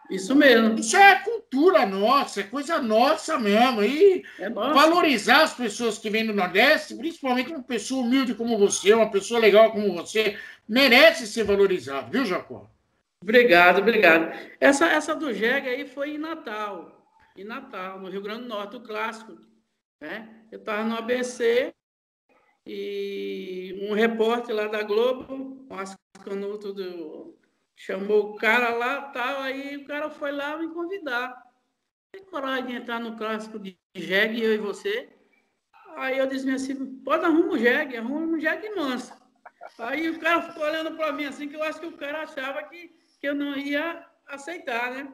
Isso mesmo. Isso é cultura nossa, é coisa nossa mesmo. E é valorizar as pessoas que vêm do Nordeste, principalmente uma pessoa humilde como você, uma pessoa legal como você, merece ser valorizado, viu, Jacó? Obrigado, obrigado. Essa, essa do Jegue aí foi em Natal em Natal, no Rio Grande do Norte, o clássico. Né? Eu estava no ABC e um repórter lá da Globo, o Canuto do, chamou o cara lá, tal, aí o cara foi lá me convidar. Tem coragem de entrar no clássico de jegue, eu e você? Aí eu disse assim, pode arrumar um jegue, arruma um jegue manso. Aí o cara ficou olhando para mim assim, que eu acho que o cara achava que, que eu não ia aceitar, né?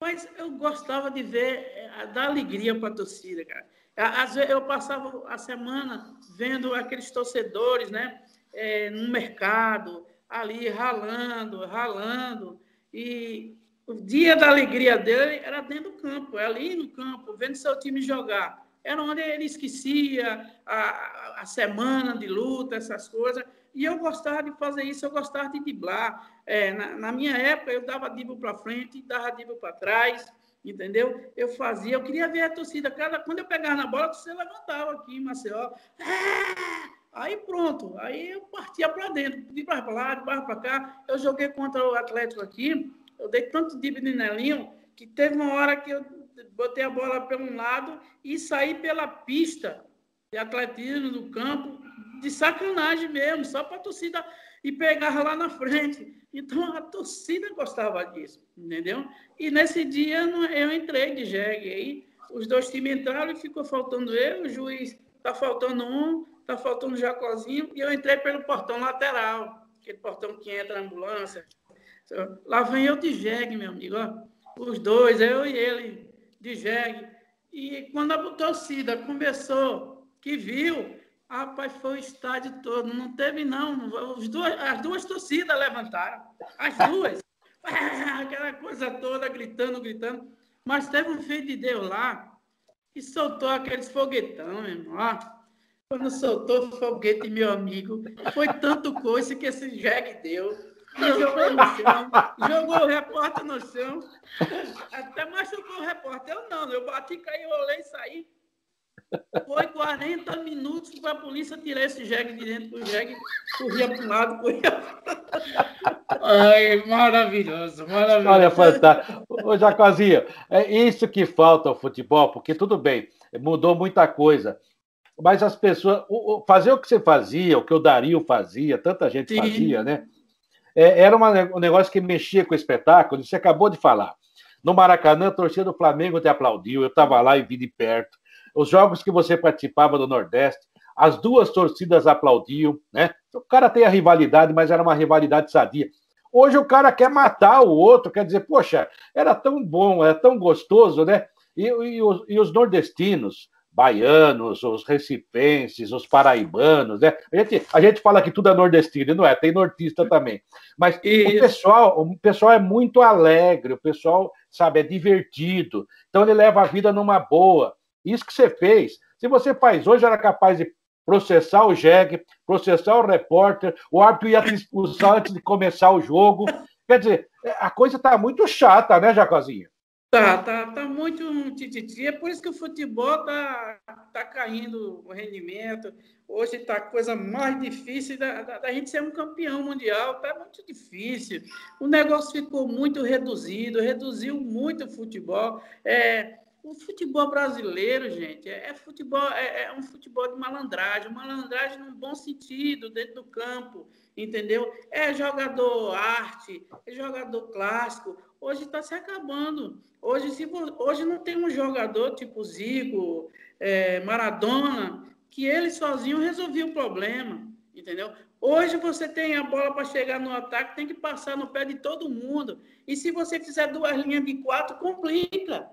Mas eu gostava de ver, eh, dar alegria para a torcida, cara. Às vezes eu passava a semana vendo aqueles torcedores, né, é, no mercado, ali ralando, ralando. E o dia da alegria dele era dentro do campo, é ali no campo, vendo seu time jogar. Era onde ele esquecia a, a semana de luta, essas coisas. E eu gostava de fazer isso, eu gostava de driblar. É, na, na, minha época, eu dava dribble para frente, dava dribble para trás, entendeu? Eu fazia, eu queria ver a torcida. Cada, quando eu pegava na bola, você levantava aqui Maceió. Ah! Aí pronto, aí eu partia para dentro, de para lá, de para cá. Eu joguei contra o Atlético aqui, eu dei tanto de Nelinho, que teve uma hora que eu botei a bola pelo lado e saí pela pista de atletismo do campo de sacanagem mesmo, só para a torcida e pegava lá na frente. Então a torcida gostava disso, entendeu? E nesse dia eu entrei de jegue aí, os dois times entraram e ficou faltando eu, o juiz tá faltando um, tá faltando o Jacozinho, e eu entrei pelo portão lateral, aquele portão que entra a ambulância. Lá vem eu de jegue, meu amigo, ó. Os dois, eu e ele, de jegue. E quando a torcida começou, que viu, rapaz, foi o estádio todo. Não teve, não. As duas, as duas torcidas levantaram. As duas. (laughs) Aquela coisa toda, gritando, gritando. Mas teve um filho de Deus lá que soltou aqueles foguetão, meu irmão. Ó, quando soltou o foguete, meu amigo, foi tanto coisa que esse jegue deu jogou no chão, jogou o repórter no chão, até machucou o repórter. Eu não, eu bati, caí, rolei e saí. Foi 40 minutos para a polícia tirar esse jegue de dentro do jegue, corria para um lado, corria Ai, maravilhoso, maravilhoso. Olha, fantástico. Ô, Jacozinho, é isso que falta ao futebol, porque tudo bem, mudou muita coisa. Mas as pessoas. Fazer o que você fazia, o que o Dario fazia, tanta gente Sim. fazia, né? é, era uma, um negócio que mexia com o espetáculo, você acabou de falar. No Maracanã, a torcida do Flamengo te aplaudiu, eu estava lá e vi de perto. Os jogos que você participava do Nordeste, as duas torcidas aplaudiam, né? O cara tem a rivalidade, mas era uma rivalidade sadia. Hoje o cara quer matar o outro, quer dizer, poxa, era tão bom, era tão gostoso, né? E, e, os, e os nordestinos, baianos, os recipenses, os paraibanos, né? A gente, a gente fala que tudo é nordestino, não é? Tem nortista também. Mas o pessoal, o pessoal é muito alegre, o pessoal, sabe, é divertido. Então ele leva a vida numa boa. Isso que você fez. Se você faz hoje, era capaz de processar o jegue, processar o repórter, o árbitro ia te expulsar antes de começar o jogo. Quer dizer, a coisa está muito chata, né, Jacozinho? Tá, tá, tá muito tititi. É por isso que o futebol tá, tá caindo o rendimento. Hoje tá a coisa mais difícil da, da, da, gente ser um campeão mundial. Tá muito difícil. O negócio ficou muito reduzido, reduziu muito o futebol. É, o futebol brasileiro, gente, é, é futebol, é, é, um futebol de malandragem, malandragem num bom sentido, dentro do campo, entendeu? É jogador arte, é jogador clássico hoje está se acabando. Hoje, se, hoje não tem um jogador tipo Zico, é, Maradona, que ele sozinho resolvia o problema, entendeu? Hoje você tem a bola para chegar no ataque, tem que passar no pé de todo mundo. E se você fizer duas linhas de quatro, complica.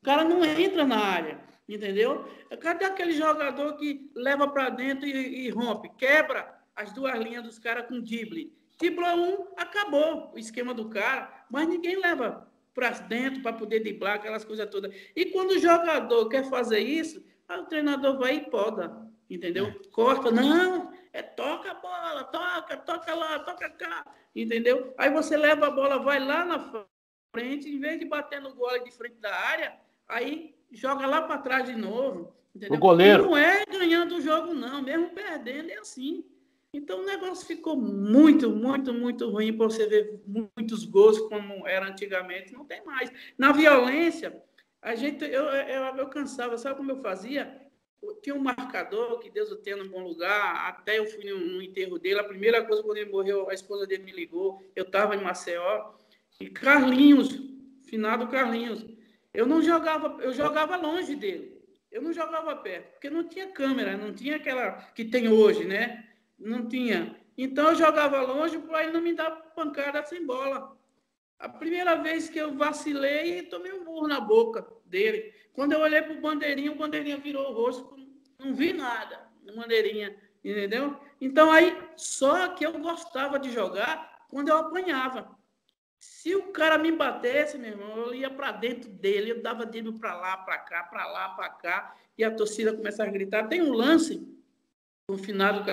O cara não entra na área, entendeu? Cadê aquele jogador que leva para dentro e, e rompe, quebra as duas linhas dos caras com drible? Driblou um, acabou o esquema do cara, mas ninguém leva para dentro para poder driblar aquelas coisas todas. E quando o jogador quer fazer isso, o treinador vai e poda, entendeu? Corta, não, é toca a bola, toca, toca lá, toca cá, entendeu? Aí você leva a bola, vai lá na frente, em vez de bater no gole de frente da área, aí joga lá para trás de novo, entendeu? O goleiro. E não é ganhando o jogo, não, mesmo perdendo é assim. Então o negócio ficou muito, muito, muito ruim para você ver muitos gols como era antigamente, não tem mais. Na violência, a gente, eu, eu, eu cansava, sabe como eu fazia? tinha um marcador, que Deus o tenha num bom lugar, até eu fui no, no, enterro dele, a primeira coisa quando ele morreu, a esposa dele me ligou, eu estava em Maceió, e Carlinhos, finado Carlinhos, eu não jogava, eu jogava longe dele, eu não jogava perto, porque não tinha câmera, não tinha aquela que tem hoje, né? Não tinha. Então eu jogava longe para ele não me dar pancada sem bola. A primeira vez que eu vacilei, tomei um burro na boca dele. Quando eu olhei para o bandeirinho, o bandeirinha virou o rosto, não vi nada no bandeirinha, entendeu? Então aí, só que eu gostava de jogar quando eu apanhava. Se o cara me batesse, meu irmão, eu ia para dentro dele, eu dava dedo para lá, para cá, para lá, para cá, e a torcida começava a gritar. Tem um lance o finado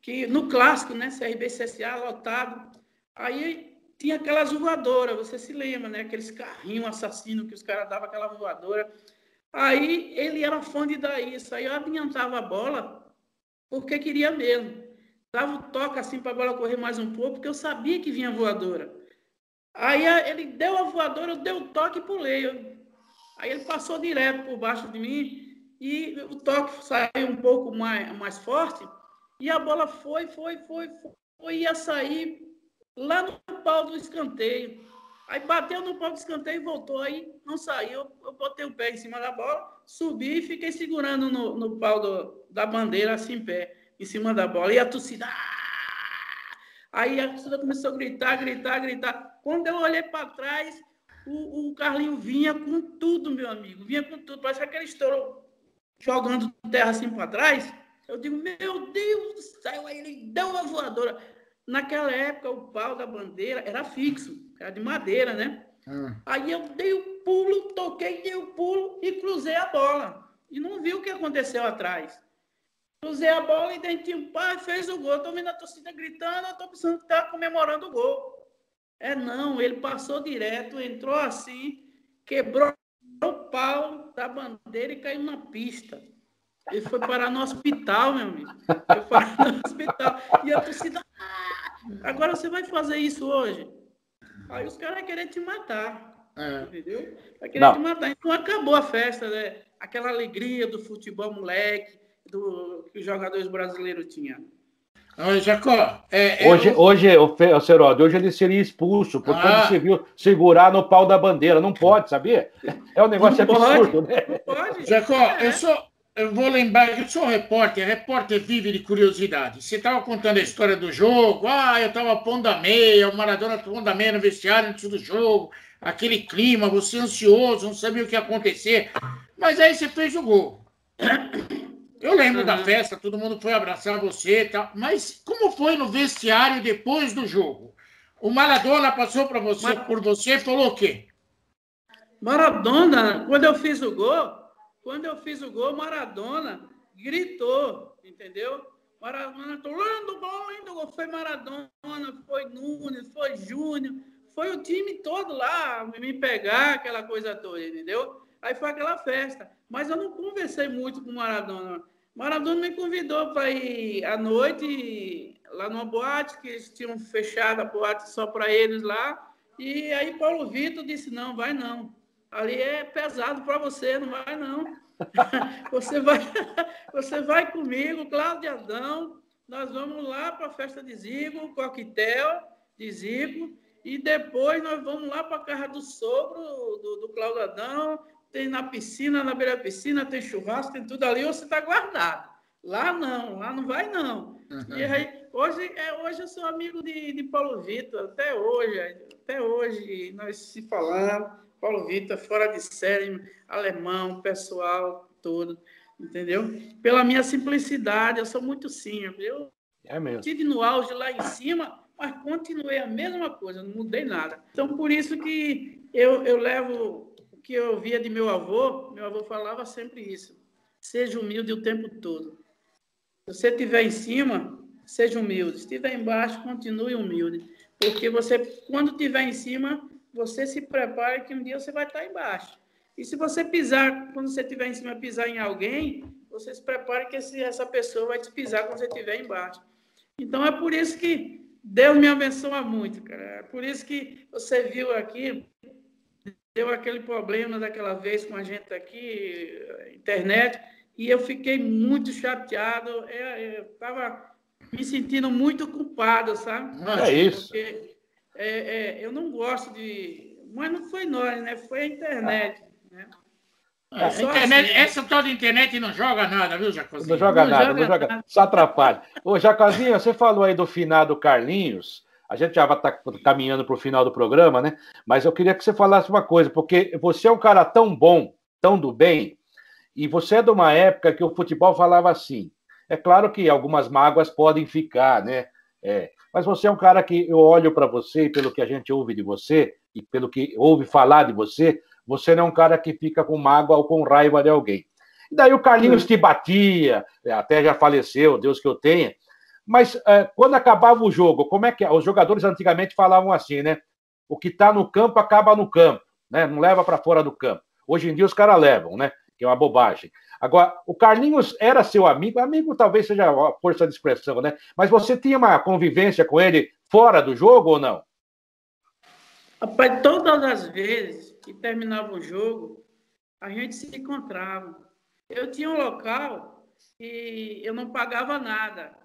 que no clássico, né, CRB CSA lotado, aí tinha aquelas voadoras, você se lembra, né, aqueles carrinhos assassinos que os caras davam aquela voadora. Aí ele era fã de dar isso, aí eu adiantava a bola porque queria mesmo. Dava o toque assim para a bola correr mais um pouco, porque eu sabia que vinha voadora. Aí ele deu a voadora, eu dei o toque e pulei. Aí ele passou direto por baixo de mim e o toque saiu um pouco mais, mais forte e a bola foi, foi, foi, foi, ia sair lá no pau do escanteio. Aí bateu no pau do escanteio e voltou, aí não saiu. Eu botei o pé em cima da bola, subi e fiquei segurando no, no pau do, da bandeira, assim, pé, em cima da bola. E a torcida. Ah! Aí a torcida começou a gritar, gritar, gritar. Quando eu olhei para trás, o, o Carlinho vinha com tudo, meu amigo. Vinha com tudo. Parece aquele estouro jogando terra assim para trás. Eu digo, meu Deus do céu, aí ele deu uma voadora. Naquela época, o pau da bandeira era fixo, era de madeira, né? Hum. Aí eu dei o um pulo, toquei, dei o um pulo e cruzei a bola. E não vi o que aconteceu atrás. Cruzei a bola e dentro um pai fez o gol. Estou vendo a torcida gritando, estou pensando que está comemorando o gol. É não, ele passou direto, entrou assim, quebrou o pau da bandeira e caiu na pista. Ele foi parar no hospital, meu amigo. Foi parar no (laughs) hospital. E a torcida, ah, agora você vai fazer isso hoje? Aí os caras querem te matar. É. Entendeu? Vai querer Não. te matar. Então acabou a festa, né? Aquela alegria do futebol moleque, do que os jogadores brasileiros tinham. Oi, Jacó. É, é hoje, eu... hoje, o, o Cerode, hoje ele seria expulso, porque ah. ele se viu segurar no pau da bandeira. Não pode, sabia? É um negócio não absurdo, pode. né? Não pode. Jacó, é. eu sou. Eu vou lembrar, eu sou repórter, repórter vive de curiosidade. Você estava contando a história do jogo, ah, eu estava pondo a meia, o Maradona pondo a meia no vestiário antes do jogo, aquele clima, você ansioso, não sabia o que ia acontecer. Mas aí você fez o gol. Eu lembro uhum. da festa, todo mundo foi abraçar você e tal. Mas como foi no vestiário depois do jogo? O Maradona passou para você, Mar... por você e falou o quê? Maradona, quando eu fiz o gol, quando eu fiz o gol, Maradona gritou, entendeu? Maradona falando gol, indo gol. Foi Maradona, foi Nunes, foi Júnior, foi o time todo lá me pegar, aquela coisa toda, entendeu? Aí foi aquela festa. Mas eu não conversei muito com o Maradona. Maradona me convidou para ir à noite lá numa boate, que eles tinham fechado a boate só para eles lá. E aí Paulo Vitor disse: não, vai não. Ali é pesado para você, não vai não. (laughs) você, vai, (laughs) você vai comigo, Cláudio Adão. Nós vamos lá para a festa de Zigo, coquetel de Zigo. E depois nós vamos lá para a casa do sogro do, do Cláudio Adão tem na piscina, na beira da piscina, tem churrasco, tem tudo ali, você está guardado. Lá não, lá não vai não. Uhum. E aí, hoje, é, hoje eu sou amigo de, de Paulo Vitor, até hoje, até hoje nós se falamos, Paulo Vitor, fora de série, alemão, pessoal, todo, entendeu? Pela minha simplicidade, eu sou muito simples. Eu é mesmo. tive no auge lá em cima, mas continuei a mesma coisa, não mudei nada. Então, por isso que eu, eu levo que eu via de meu avô, meu avô falava sempre isso. Seja humilde o tempo todo. Se você estiver em cima, seja humilde. Se estiver embaixo, continue humilde. Porque você, quando estiver em cima, você se prepare que um dia você vai estar embaixo. E se você pisar, quando você estiver em cima, pisar em alguém, você se prepare que esse, essa pessoa vai te pisar quando você estiver embaixo. Então é por isso que Deus me abençoa muito, cara. É por isso que você viu aqui deu aquele problema daquela vez com a gente aqui, internet, e eu fiquei muito chateado. Eu estava me sentindo muito culpado, sabe? É isso. Porque, é, é, eu não gosto de. Mas não foi nós, né? Foi a internet. Né? É, internet, assim. Essa tal de internet não joga nada, viu, Jacozinho? Não joga não nada, joga não joga nada. Só atrapalha. Ô, Jacozinho, você falou aí do finado Carlinhos. A gente já vai estar tá caminhando para o final do programa, né? Mas eu queria que você falasse uma coisa, porque você é um cara tão bom, tão do bem, e você é de uma época que o futebol falava assim. É claro que algumas mágoas podem ficar, né? É, mas você é um cara que eu olho para você, e pelo que a gente ouve de você, e pelo que ouve falar de você, você não é um cara que fica com mágoa ou com raiva de alguém. E daí o Carlinhos te batia, até já faleceu, Deus que eu tenha, mas é, quando acabava o jogo, como é que é? Os jogadores antigamente falavam assim, né? O que está no campo acaba no campo, né? Não leva para fora do campo. Hoje em dia os caras levam, né? Que é uma bobagem. Agora, o Carlinhos era seu amigo, amigo talvez seja a força de expressão, né? Mas você tinha uma convivência com ele fora do jogo ou não? Rapaz, todas as vezes que terminava o jogo, a gente se encontrava. Eu tinha um local e eu não pagava nada.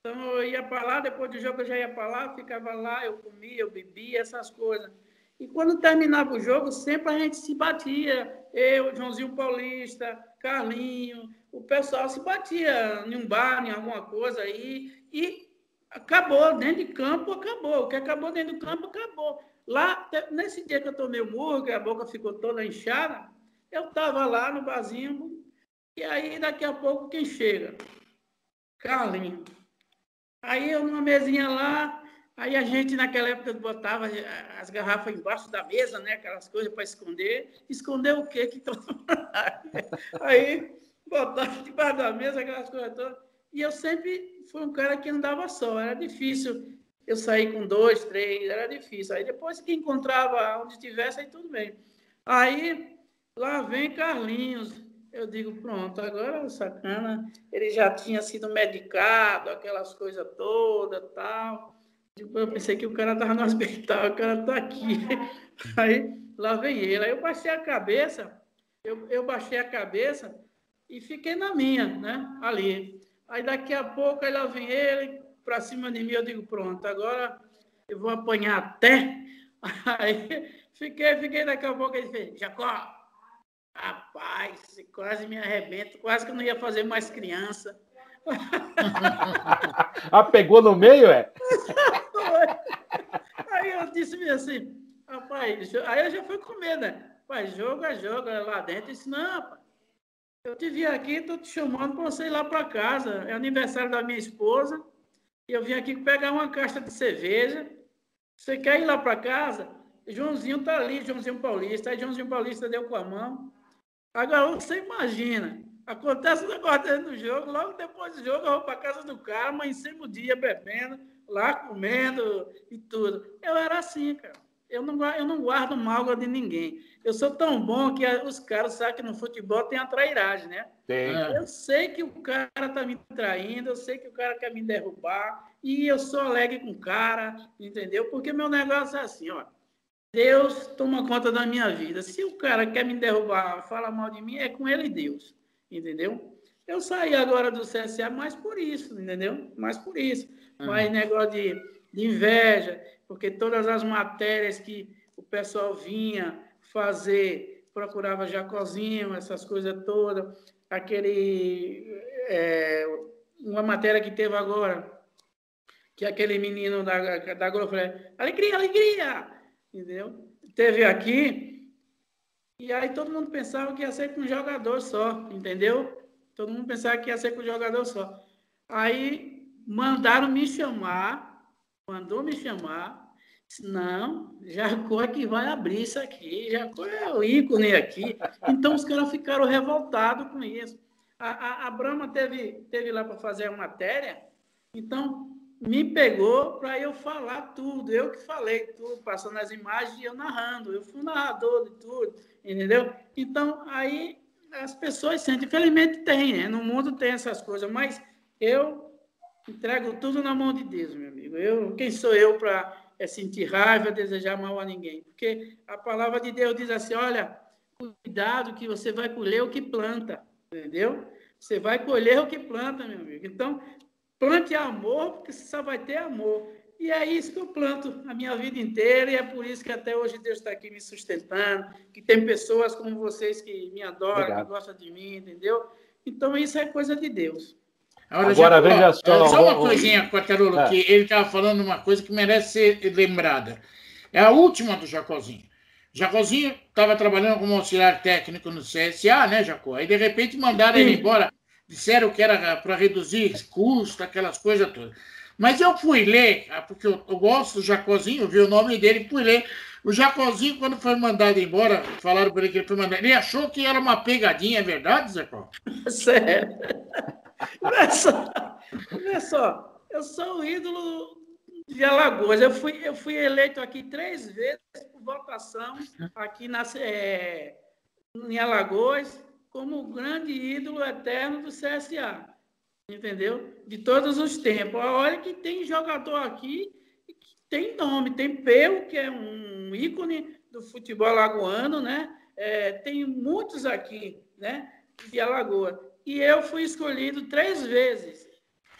Então eu ia para lá, depois do jogo eu já ia para lá, ficava lá, eu comia, eu bebia, essas coisas. E quando terminava o jogo, sempre a gente se batia. Eu, Joãozinho Paulista, Carlinho, o pessoal se batia em um bar, em alguma coisa aí. E acabou, dentro de campo, acabou. O que acabou dentro do campo, acabou. Lá, nesse dia que eu tomei o murro, que a boca ficou toda inchada, eu estava lá no barzinho, e aí daqui a pouco quem chega? Carlinho. Aí eu numa mesinha lá, aí a gente naquela época botava as garrafas embaixo da mesa, né? Aquelas coisas para esconder. Esconder o quê? Que todo... (laughs) aí botava debaixo da mesa aquelas coisas todas. E eu sempre fui um cara que andava só, era difícil eu sair com dois, três, era difícil. Aí depois que encontrava onde estivesse, aí tudo bem. Aí lá vem Carlinhos. Eu digo, pronto, agora sacana, ele já tinha sido medicado, aquelas coisas todas, tal. Eu pensei que o cara estava no hospital, o cara está aqui. (laughs) Aí lá vem ele. Aí eu baixei a cabeça, eu, eu baixei a cabeça e fiquei na minha, né? Ali. Aí daqui a pouco aí lá vem ele para cima de mim, eu digo, pronto, agora eu vou apanhar até. (laughs) Aí fiquei, fiquei daqui a pouco ele fez, Jacó, rapaz, quase me arrebento, quase que eu não ia fazer mais criança. (laughs) ah, pegou no meio, é? (laughs) aí eu disse assim, rapaz, aí eu já fui com medo, né? Rapaz, jogo é jogo, é lá dentro. Eu disse, não, rapaz, eu te vi aqui, estou te chamando para você ir lá para casa. É aniversário da minha esposa. E eu vim aqui pegar uma caixa de cerveja. Você quer ir lá para casa? Joãozinho tá ali, Joãozinho Paulista. Aí Joãozinho Paulista deu com a mão. Agora você imagina, acontece o negócio dentro do jogo, logo depois do jogo eu vou para casa do cara, amanhecemos o dia bebendo, lá comendo e tudo. Eu era assim, cara. Eu não, eu não guardo mágoa de ninguém. Eu sou tão bom que os caras sabem que no futebol tem a trairagem, né? Tem. Eu sei que o cara tá me traindo, eu sei que o cara quer me derrubar, e eu sou alegre com o cara, entendeu? Porque meu negócio é assim, ó. Deus toma conta da minha vida. Se o cara quer me derrubar, fala mal de mim, é com ele e Deus, entendeu? Eu saí agora do CSA mais por isso, entendeu? Mais por isso. Uhum. Mais negócio de, de inveja, porque todas as matérias que o pessoal vinha fazer, procurava Jacozinho, essas coisas todas, aquele. É, uma matéria que teve agora, que aquele menino da, da Agroflé, alegria, alegria! Entendeu? Teve aqui, e aí todo mundo pensava que ia ser com um jogador só, entendeu? Todo mundo pensava que ia ser com um jogador só. Aí mandaram me chamar mandou me chamar. Disse, não, Jacó é que vai abrir isso aqui, Jacó é o ícone aqui. Então os caras ficaram revoltados com isso. A, a, a Brahma teve, teve lá para fazer a matéria, então me pegou para eu falar tudo. Eu que falei tudo, passando as imagens e eu narrando. Eu fui narrador de tudo, entendeu? Então aí as pessoas sentem. Infelizmente tem, né? No mundo tem essas coisas, mas eu Entrego tudo na mão de Deus, meu amigo. Eu, quem sou eu para é, sentir raiva, desejar mal a ninguém? Porque a palavra de Deus diz assim: olha, cuidado que você vai colher o que planta, entendeu? Você vai colher o que planta, meu amigo. Então, plante amor, porque você só vai ter amor. E é isso que eu planto a minha vida inteira, e é por isso que até hoje Deus está aqui me sustentando, que tem pessoas como vocês que me adoram, Obrigado. que gostam de mim, entendeu? Então, isso é coisa de Deus. Agora, Agora veja só. Só uma coisinha, Quaterolo, é. que ele estava falando uma coisa que merece ser lembrada. É a última do Jacozinho. Jacozinho estava trabalhando como auxiliar técnico no CSA, né, Jacó? Aí, de repente, mandaram Sim. ele embora. Disseram que era para reduzir custo, aquelas coisas todas. Mas eu fui ler, ah, porque eu, eu gosto do Jacozinho, vi o nome dele, fui ler. O Jacozinho, quando foi mandado embora, falaram para ele que ele foi mandado. Ele achou que era uma pegadinha, é verdade, Zé Paulo? Sério. Olha só, olha só, eu sou o ídolo de Alagoas. Eu fui, eu fui eleito aqui três vezes por votação aqui na, é, em Alagoas como o grande ídolo eterno do CSA. Entendeu? De todos os tempos. Olha que tem jogador aqui que tem nome. Tem Peu, que é um ícone do futebol alagoano, né? É, tem muitos aqui, né? De Alagoas. E eu fui escolhido três vezes.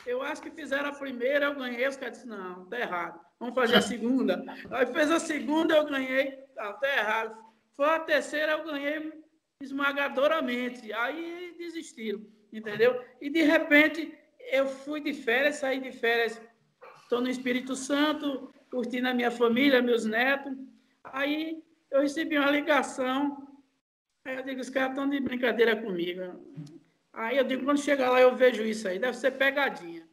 Eu acho que fizeram a primeira, eu ganhei. Os caras disseram, não, tá errado. Vamos fazer a segunda. (laughs) Aí fez a segunda, eu ganhei. Não, tá errado. Foi a terceira, eu ganhei esmagadoramente. Aí desistiram, entendeu? E de repente, eu fui de férias, saí de férias. Estou no Espírito Santo, curtindo a minha família, meus netos. Aí eu recebi uma ligação, aí eu digo, os caras estão de brincadeira comigo. Aí eu digo, quando chegar lá eu vejo isso aí, deve ser pegadinha.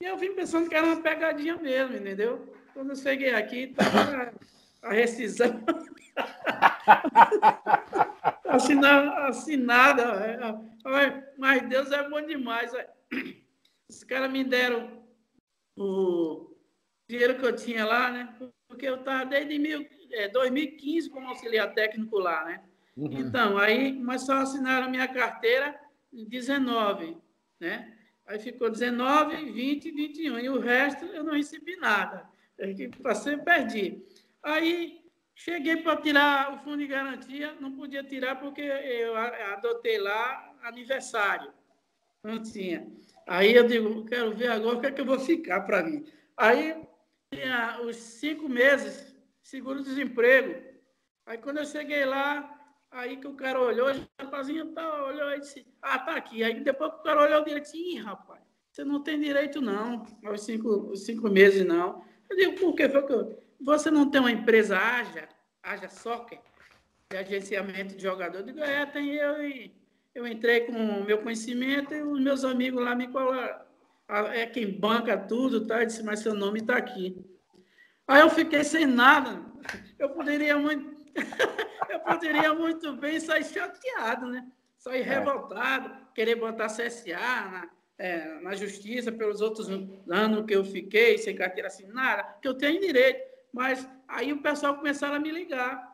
E eu vim pensando que era uma pegadinha mesmo, entendeu? Quando eu cheguei aqui, estava a rescisão. (laughs) (laughs) assinada, assinada. Mas Deus é bom demais. Os caras me deram o dinheiro que eu tinha lá, né? Porque eu estava desde mil, é, 2015 como auxiliar técnico lá, né? Uhum. Então, aí, mas só assinaram minha carteira em 19, né? Aí ficou 19, 20 e 21. E o resto eu não recebi nada. Passei perdi. Aí cheguei para tirar o fundo de garantia, não podia tirar porque eu adotei lá aniversário. Não tinha. Aí eu digo, quero ver agora o que é que eu vou ficar para mim. Aí tinha os cinco meses, seguro-desemprego. Aí quando eu cheguei lá, aí que o cara olhou, o rapazinho tá, olhou e disse, ah, tá aqui. Aí depois que o cara olhou direitinho, ih, rapaz, você não tem direito não, os cinco, os cinco meses não. Eu digo, por quê? Foi que você não tem uma empresa Aja, Aja Soccer, de agenciamento de jogador? Eu digo, é, tem eu e eu entrei com o meu conhecimento e os meus amigos lá me colaram. É quem banca tudo, tá? Eu disse, mas seu nome está aqui. Aí eu fiquei sem nada. Eu poderia muito, (laughs) eu poderia muito bem sair chateado, né? Sair é. revoltado, querer botar CSA na, é, na justiça pelos outros anos que eu fiquei sem carteira assinada, que eu tenho direito. Mas aí o pessoal começaram a me ligar.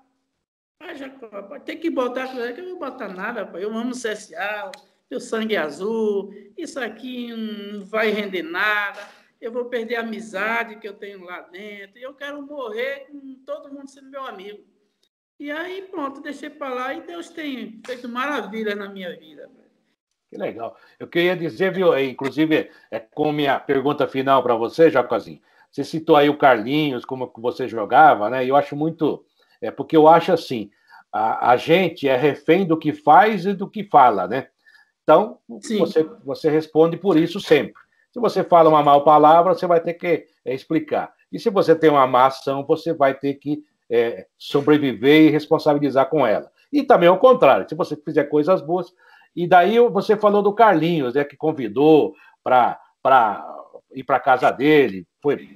Ah, Jacó, tem que botar, eu não vou botar nada, pai. eu amo CSA, meu sangue é azul, isso aqui não vai render nada, eu vou perder a amizade que eu tenho lá dentro, eu quero morrer com todo mundo sendo meu amigo. E aí, pronto, deixei para lá e Deus tem feito maravilha na minha vida. Que legal. Eu queria dizer, viu, inclusive, é, com minha pergunta final para você, Jacozinho, você citou aí o Carlinhos, como você jogava, né? E eu acho muito é porque eu acho assim, a, a gente é refém do que faz e do que fala, né? Então, você, você responde por isso sempre. Se você fala uma mal palavra, você vai ter que é, explicar. E se você tem uma má ação, você vai ter que é, sobreviver e responsabilizar com ela. E também ao contrário, se você fizer coisas boas. E daí você falou do Carlinhos, né, que convidou para ir para casa dele. Foi...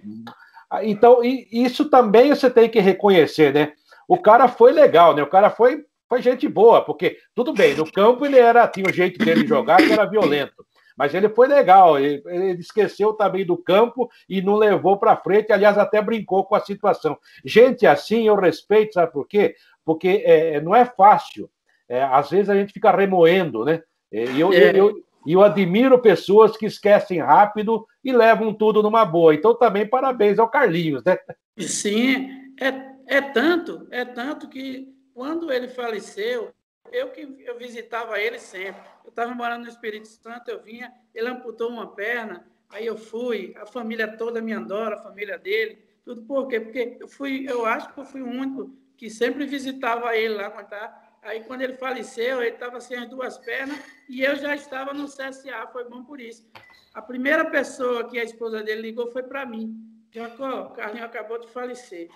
Então, isso também você tem que reconhecer, né? o cara foi legal, né? O cara foi, foi gente boa, porque tudo bem, no campo ele era tinha o jeito dele jogar que era violento, mas ele foi legal. Ele, ele esqueceu também do campo e não levou para frente. Aliás, até brincou com a situação. Gente assim eu respeito, sabe por quê? Porque é, não é fácil. É, às vezes a gente fica remoendo, né? E eu, é. eu, eu, eu admiro pessoas que esquecem rápido e levam tudo numa boa. Então, também parabéns ao Carlinhos, né? Sim, é é tanto, é tanto que quando ele faleceu, eu que eu visitava ele sempre. Eu estava morando no Espírito Santo, eu vinha, ele amputou uma perna, aí eu fui, a família toda me adora, a família dele, tudo por quê? Porque eu fui, eu acho que eu fui o único que sempre visitava ele lá quando tá. Aí quando ele faleceu, ele estava sem as duas pernas e eu já estava no CSA, foi bom por isso. A primeira pessoa que a esposa dele ligou foi para mim. Jacó, o Carlinho acabou de falecer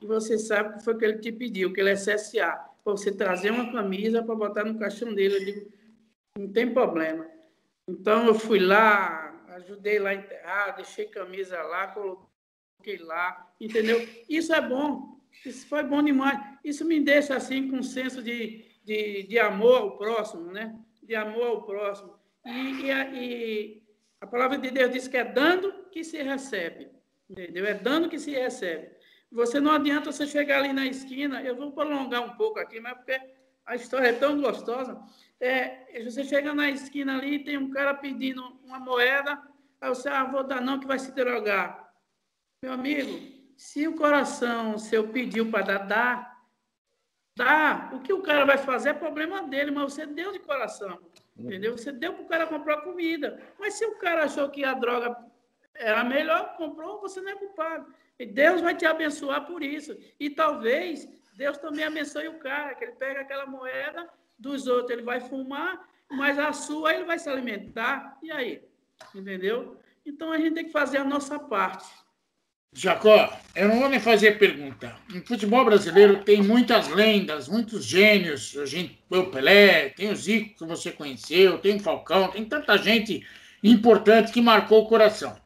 e você sabe que foi o que ele te pediu, que ele é CSA, para você trazer uma camisa para botar no caixão dele. Eu digo, não tem problema. Então eu fui lá, ajudei lá a enterrar, deixei camisa lá, coloquei lá, entendeu? Isso é bom, isso foi bom demais. Isso me deixa assim com um senso de, de, de amor ao próximo, né? De amor ao próximo. E, e, a, e a palavra de Deus diz que é dando que se recebe, entendeu? É dando que se recebe. Você não adianta você chegar ali na esquina, eu vou prolongar um pouco aqui, mas porque a história é tão gostosa. É, você chega na esquina ali tem um cara pedindo uma moeda, aí você, ah, vou dar não, que vai se drogar. Meu amigo, se o coração seu pediu para dar, dá, dá. O que o cara vai fazer é problema dele, mas você deu de coração. Entendeu? Você deu para o cara comprar comida. Mas se o cara achou que a droga era melhor, comprou, você não é culpado. E Deus vai te abençoar por isso. E talvez Deus também abençoe o cara, que ele pega aquela moeda dos outros, ele vai fumar, mas a sua ele vai se alimentar. E aí? Entendeu? Então a gente tem que fazer a nossa parte. Jacó, eu não vou nem fazer pergunta. No futebol brasileiro tem muitas lendas, muitos gênios. A gente, o Pelé, tem o Zico que você conheceu, tem o Falcão, tem tanta gente importante que marcou o coração.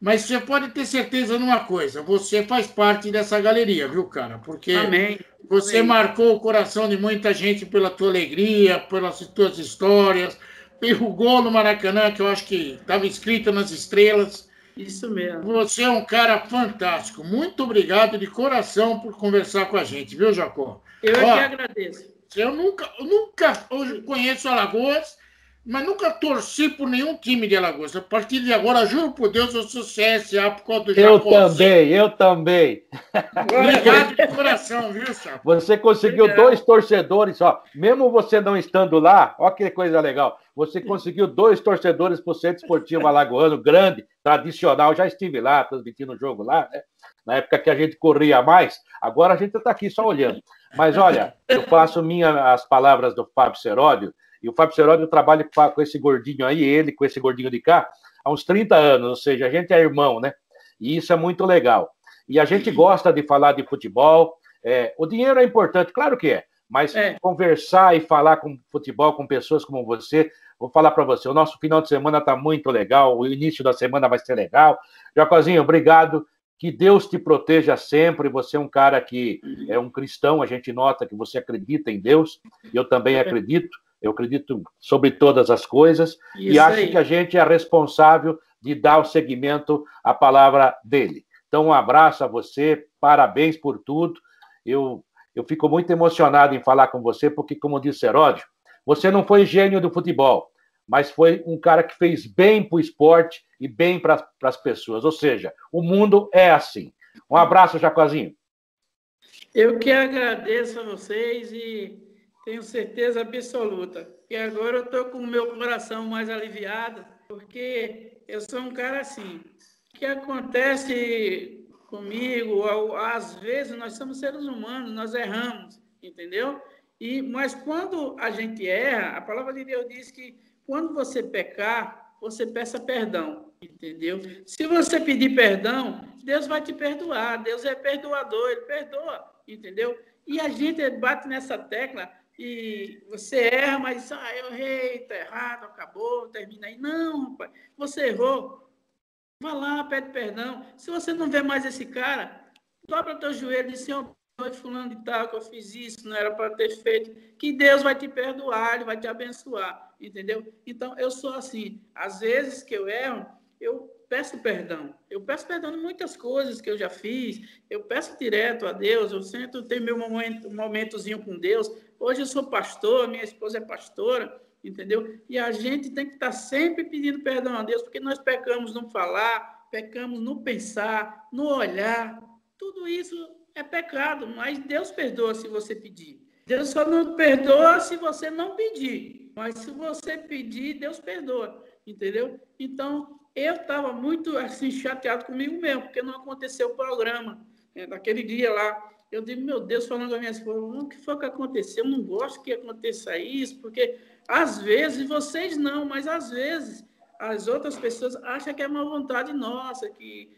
Mas você pode ter certeza numa coisa: você faz parte dessa galeria, viu, cara? Porque Amém. você Amém. marcou o coração de muita gente pela tua alegria, pelas tuas histórias, pelo gol no Maracanã, que eu acho que estava escrito nas estrelas. Isso mesmo. Você é um cara fantástico. Muito obrigado de coração por conversar com a gente, viu, Jacó? Eu é Ó, que agradeço. Eu nunca, eu nunca hoje conheço Alagoas, mas nunca torci por nenhum time de Alagoas. A partir de agora, juro por Deus, eu sou CSA por causa do Eu Jacó. também, eu também. Obrigado de coração, viu, Sapo? Você conseguiu Obrigado. dois torcedores, ó. Mesmo você não estando lá, ó que coisa legal. Você conseguiu dois torcedores para o Centro Esportivo Alagoano, grande, tradicional. Já estive lá, transmitindo o jogo lá, né? Na época que a gente corria mais, agora a gente está aqui só olhando. Mas olha, eu faço minha, as palavras do Fábio Seródio, e o Fábio Seródio trabalha com esse gordinho aí, ele com esse gordinho de cá, há uns 30 anos, ou seja, a gente é irmão, né? E isso é muito legal. E a gente gosta de falar de futebol. É, o dinheiro é importante, claro que é, mas é. conversar e falar com futebol com pessoas como você, vou falar para você, o nosso final de semana está muito legal, o início da semana vai ser legal. Jacozinho, obrigado. Que Deus te proteja sempre. Você é um cara que é um cristão, a gente nota que você acredita em Deus, eu também acredito. Eu acredito sobre todas as coisas Isso e acho aí. que a gente é responsável de dar o seguimento à palavra dele. Então, um abraço a você, parabéns por tudo. Eu, eu fico muito emocionado em falar com você, porque, como disse Heródio, você não foi gênio do futebol, mas foi um cara que fez bem para o esporte e bem para as pessoas. Ou seja, o mundo é assim. Um abraço, Jacozinho. Eu que agradeço a vocês e tenho certeza absoluta. E agora eu estou com o meu coração mais aliviado, porque eu sou um cara assim. O que acontece comigo, às vezes nós somos seres humanos, nós erramos, entendeu? E, mas quando a gente erra, a palavra de Deus diz que quando você pecar, você peça perdão, entendeu? Se você pedir perdão, Deus vai te perdoar. Deus é perdoador, ele perdoa, entendeu? E a gente bate nessa tecla e você erra, mas ah, eu errei, tá errado, acabou, termina aí. Não, rapaz, você errou. Vá lá, pede perdão. Se você não vê mais esse cara, dobra teu joelho e diz, Senhor, foi fulano de tal que eu fiz isso, não era para ter feito. Que Deus vai te perdoar, Ele vai te abençoar, entendeu? Então, eu sou assim. Às vezes que eu erro, eu peço perdão. Eu peço perdão em muitas coisas que eu já fiz. Eu peço direto a Deus. Eu sempre tenho meu momento, momentozinho com Deus. Hoje eu sou pastor, minha esposa é pastora, entendeu? E a gente tem que estar sempre pedindo perdão a Deus, porque nós pecamos no falar, pecamos no pensar, no olhar. Tudo isso é pecado, mas Deus perdoa se você pedir. Deus só não perdoa se você não pedir. Mas se você pedir, Deus perdoa, entendeu? Então, eu estava muito assim chateado comigo mesmo, porque não aconteceu o programa. Né? Naquele dia lá, eu digo, meu Deus, falando com a minha esposa, o que foi que aconteceu? Eu não gosto que aconteça isso, porque às vezes, vocês não, mas às vezes as outras pessoas acham que é uma vontade nossa, que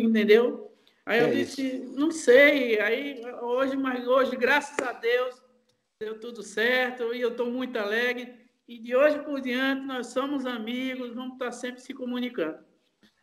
entendeu? Aí eu é disse, isso. não sei. Aí hoje, mas hoje, graças a Deus, deu tudo certo e eu estou muito alegre. E de hoje por diante, nós somos amigos, vamos estar sempre se comunicando.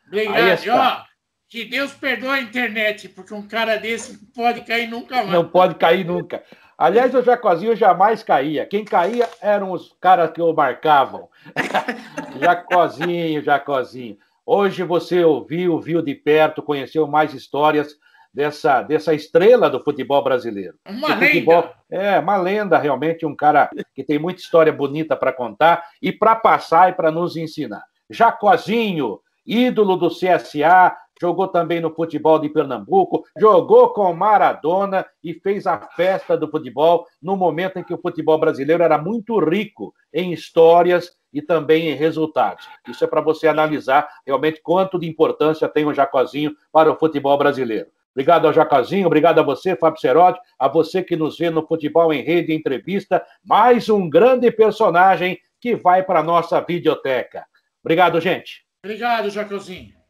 Obrigado. Ó, que Deus perdoe a internet, porque um cara desse não pode cair nunca mais. Não pode cair nunca. Aliás, o Jacozinho jamais caía. Quem caía eram os caras que o marcavam. (laughs) Jacozinho, Jacozinho. Hoje você ouviu, viu de perto, conheceu mais histórias dessa, dessa estrela do futebol brasileiro. Uma lenda. É, uma lenda, realmente, um cara que tem muita história bonita para contar e para passar e para nos ensinar. Jacozinho, ídolo do CSA, jogou também no futebol de Pernambuco, jogou com Maradona e fez a festa do futebol no momento em que o futebol brasileiro era muito rico em histórias e também em resultados. Isso é para você analisar realmente quanto de importância tem o Jacozinho para o futebol brasileiro. Obrigado ao Jacazinho, obrigado a você, Fábio Serotti, a você que nos vê no Futebol em Rede Entrevista, mais um grande personagem que vai para a nossa videoteca. Obrigado, gente. Obrigado, Jacozinho.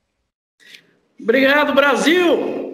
Obrigado, Brasil!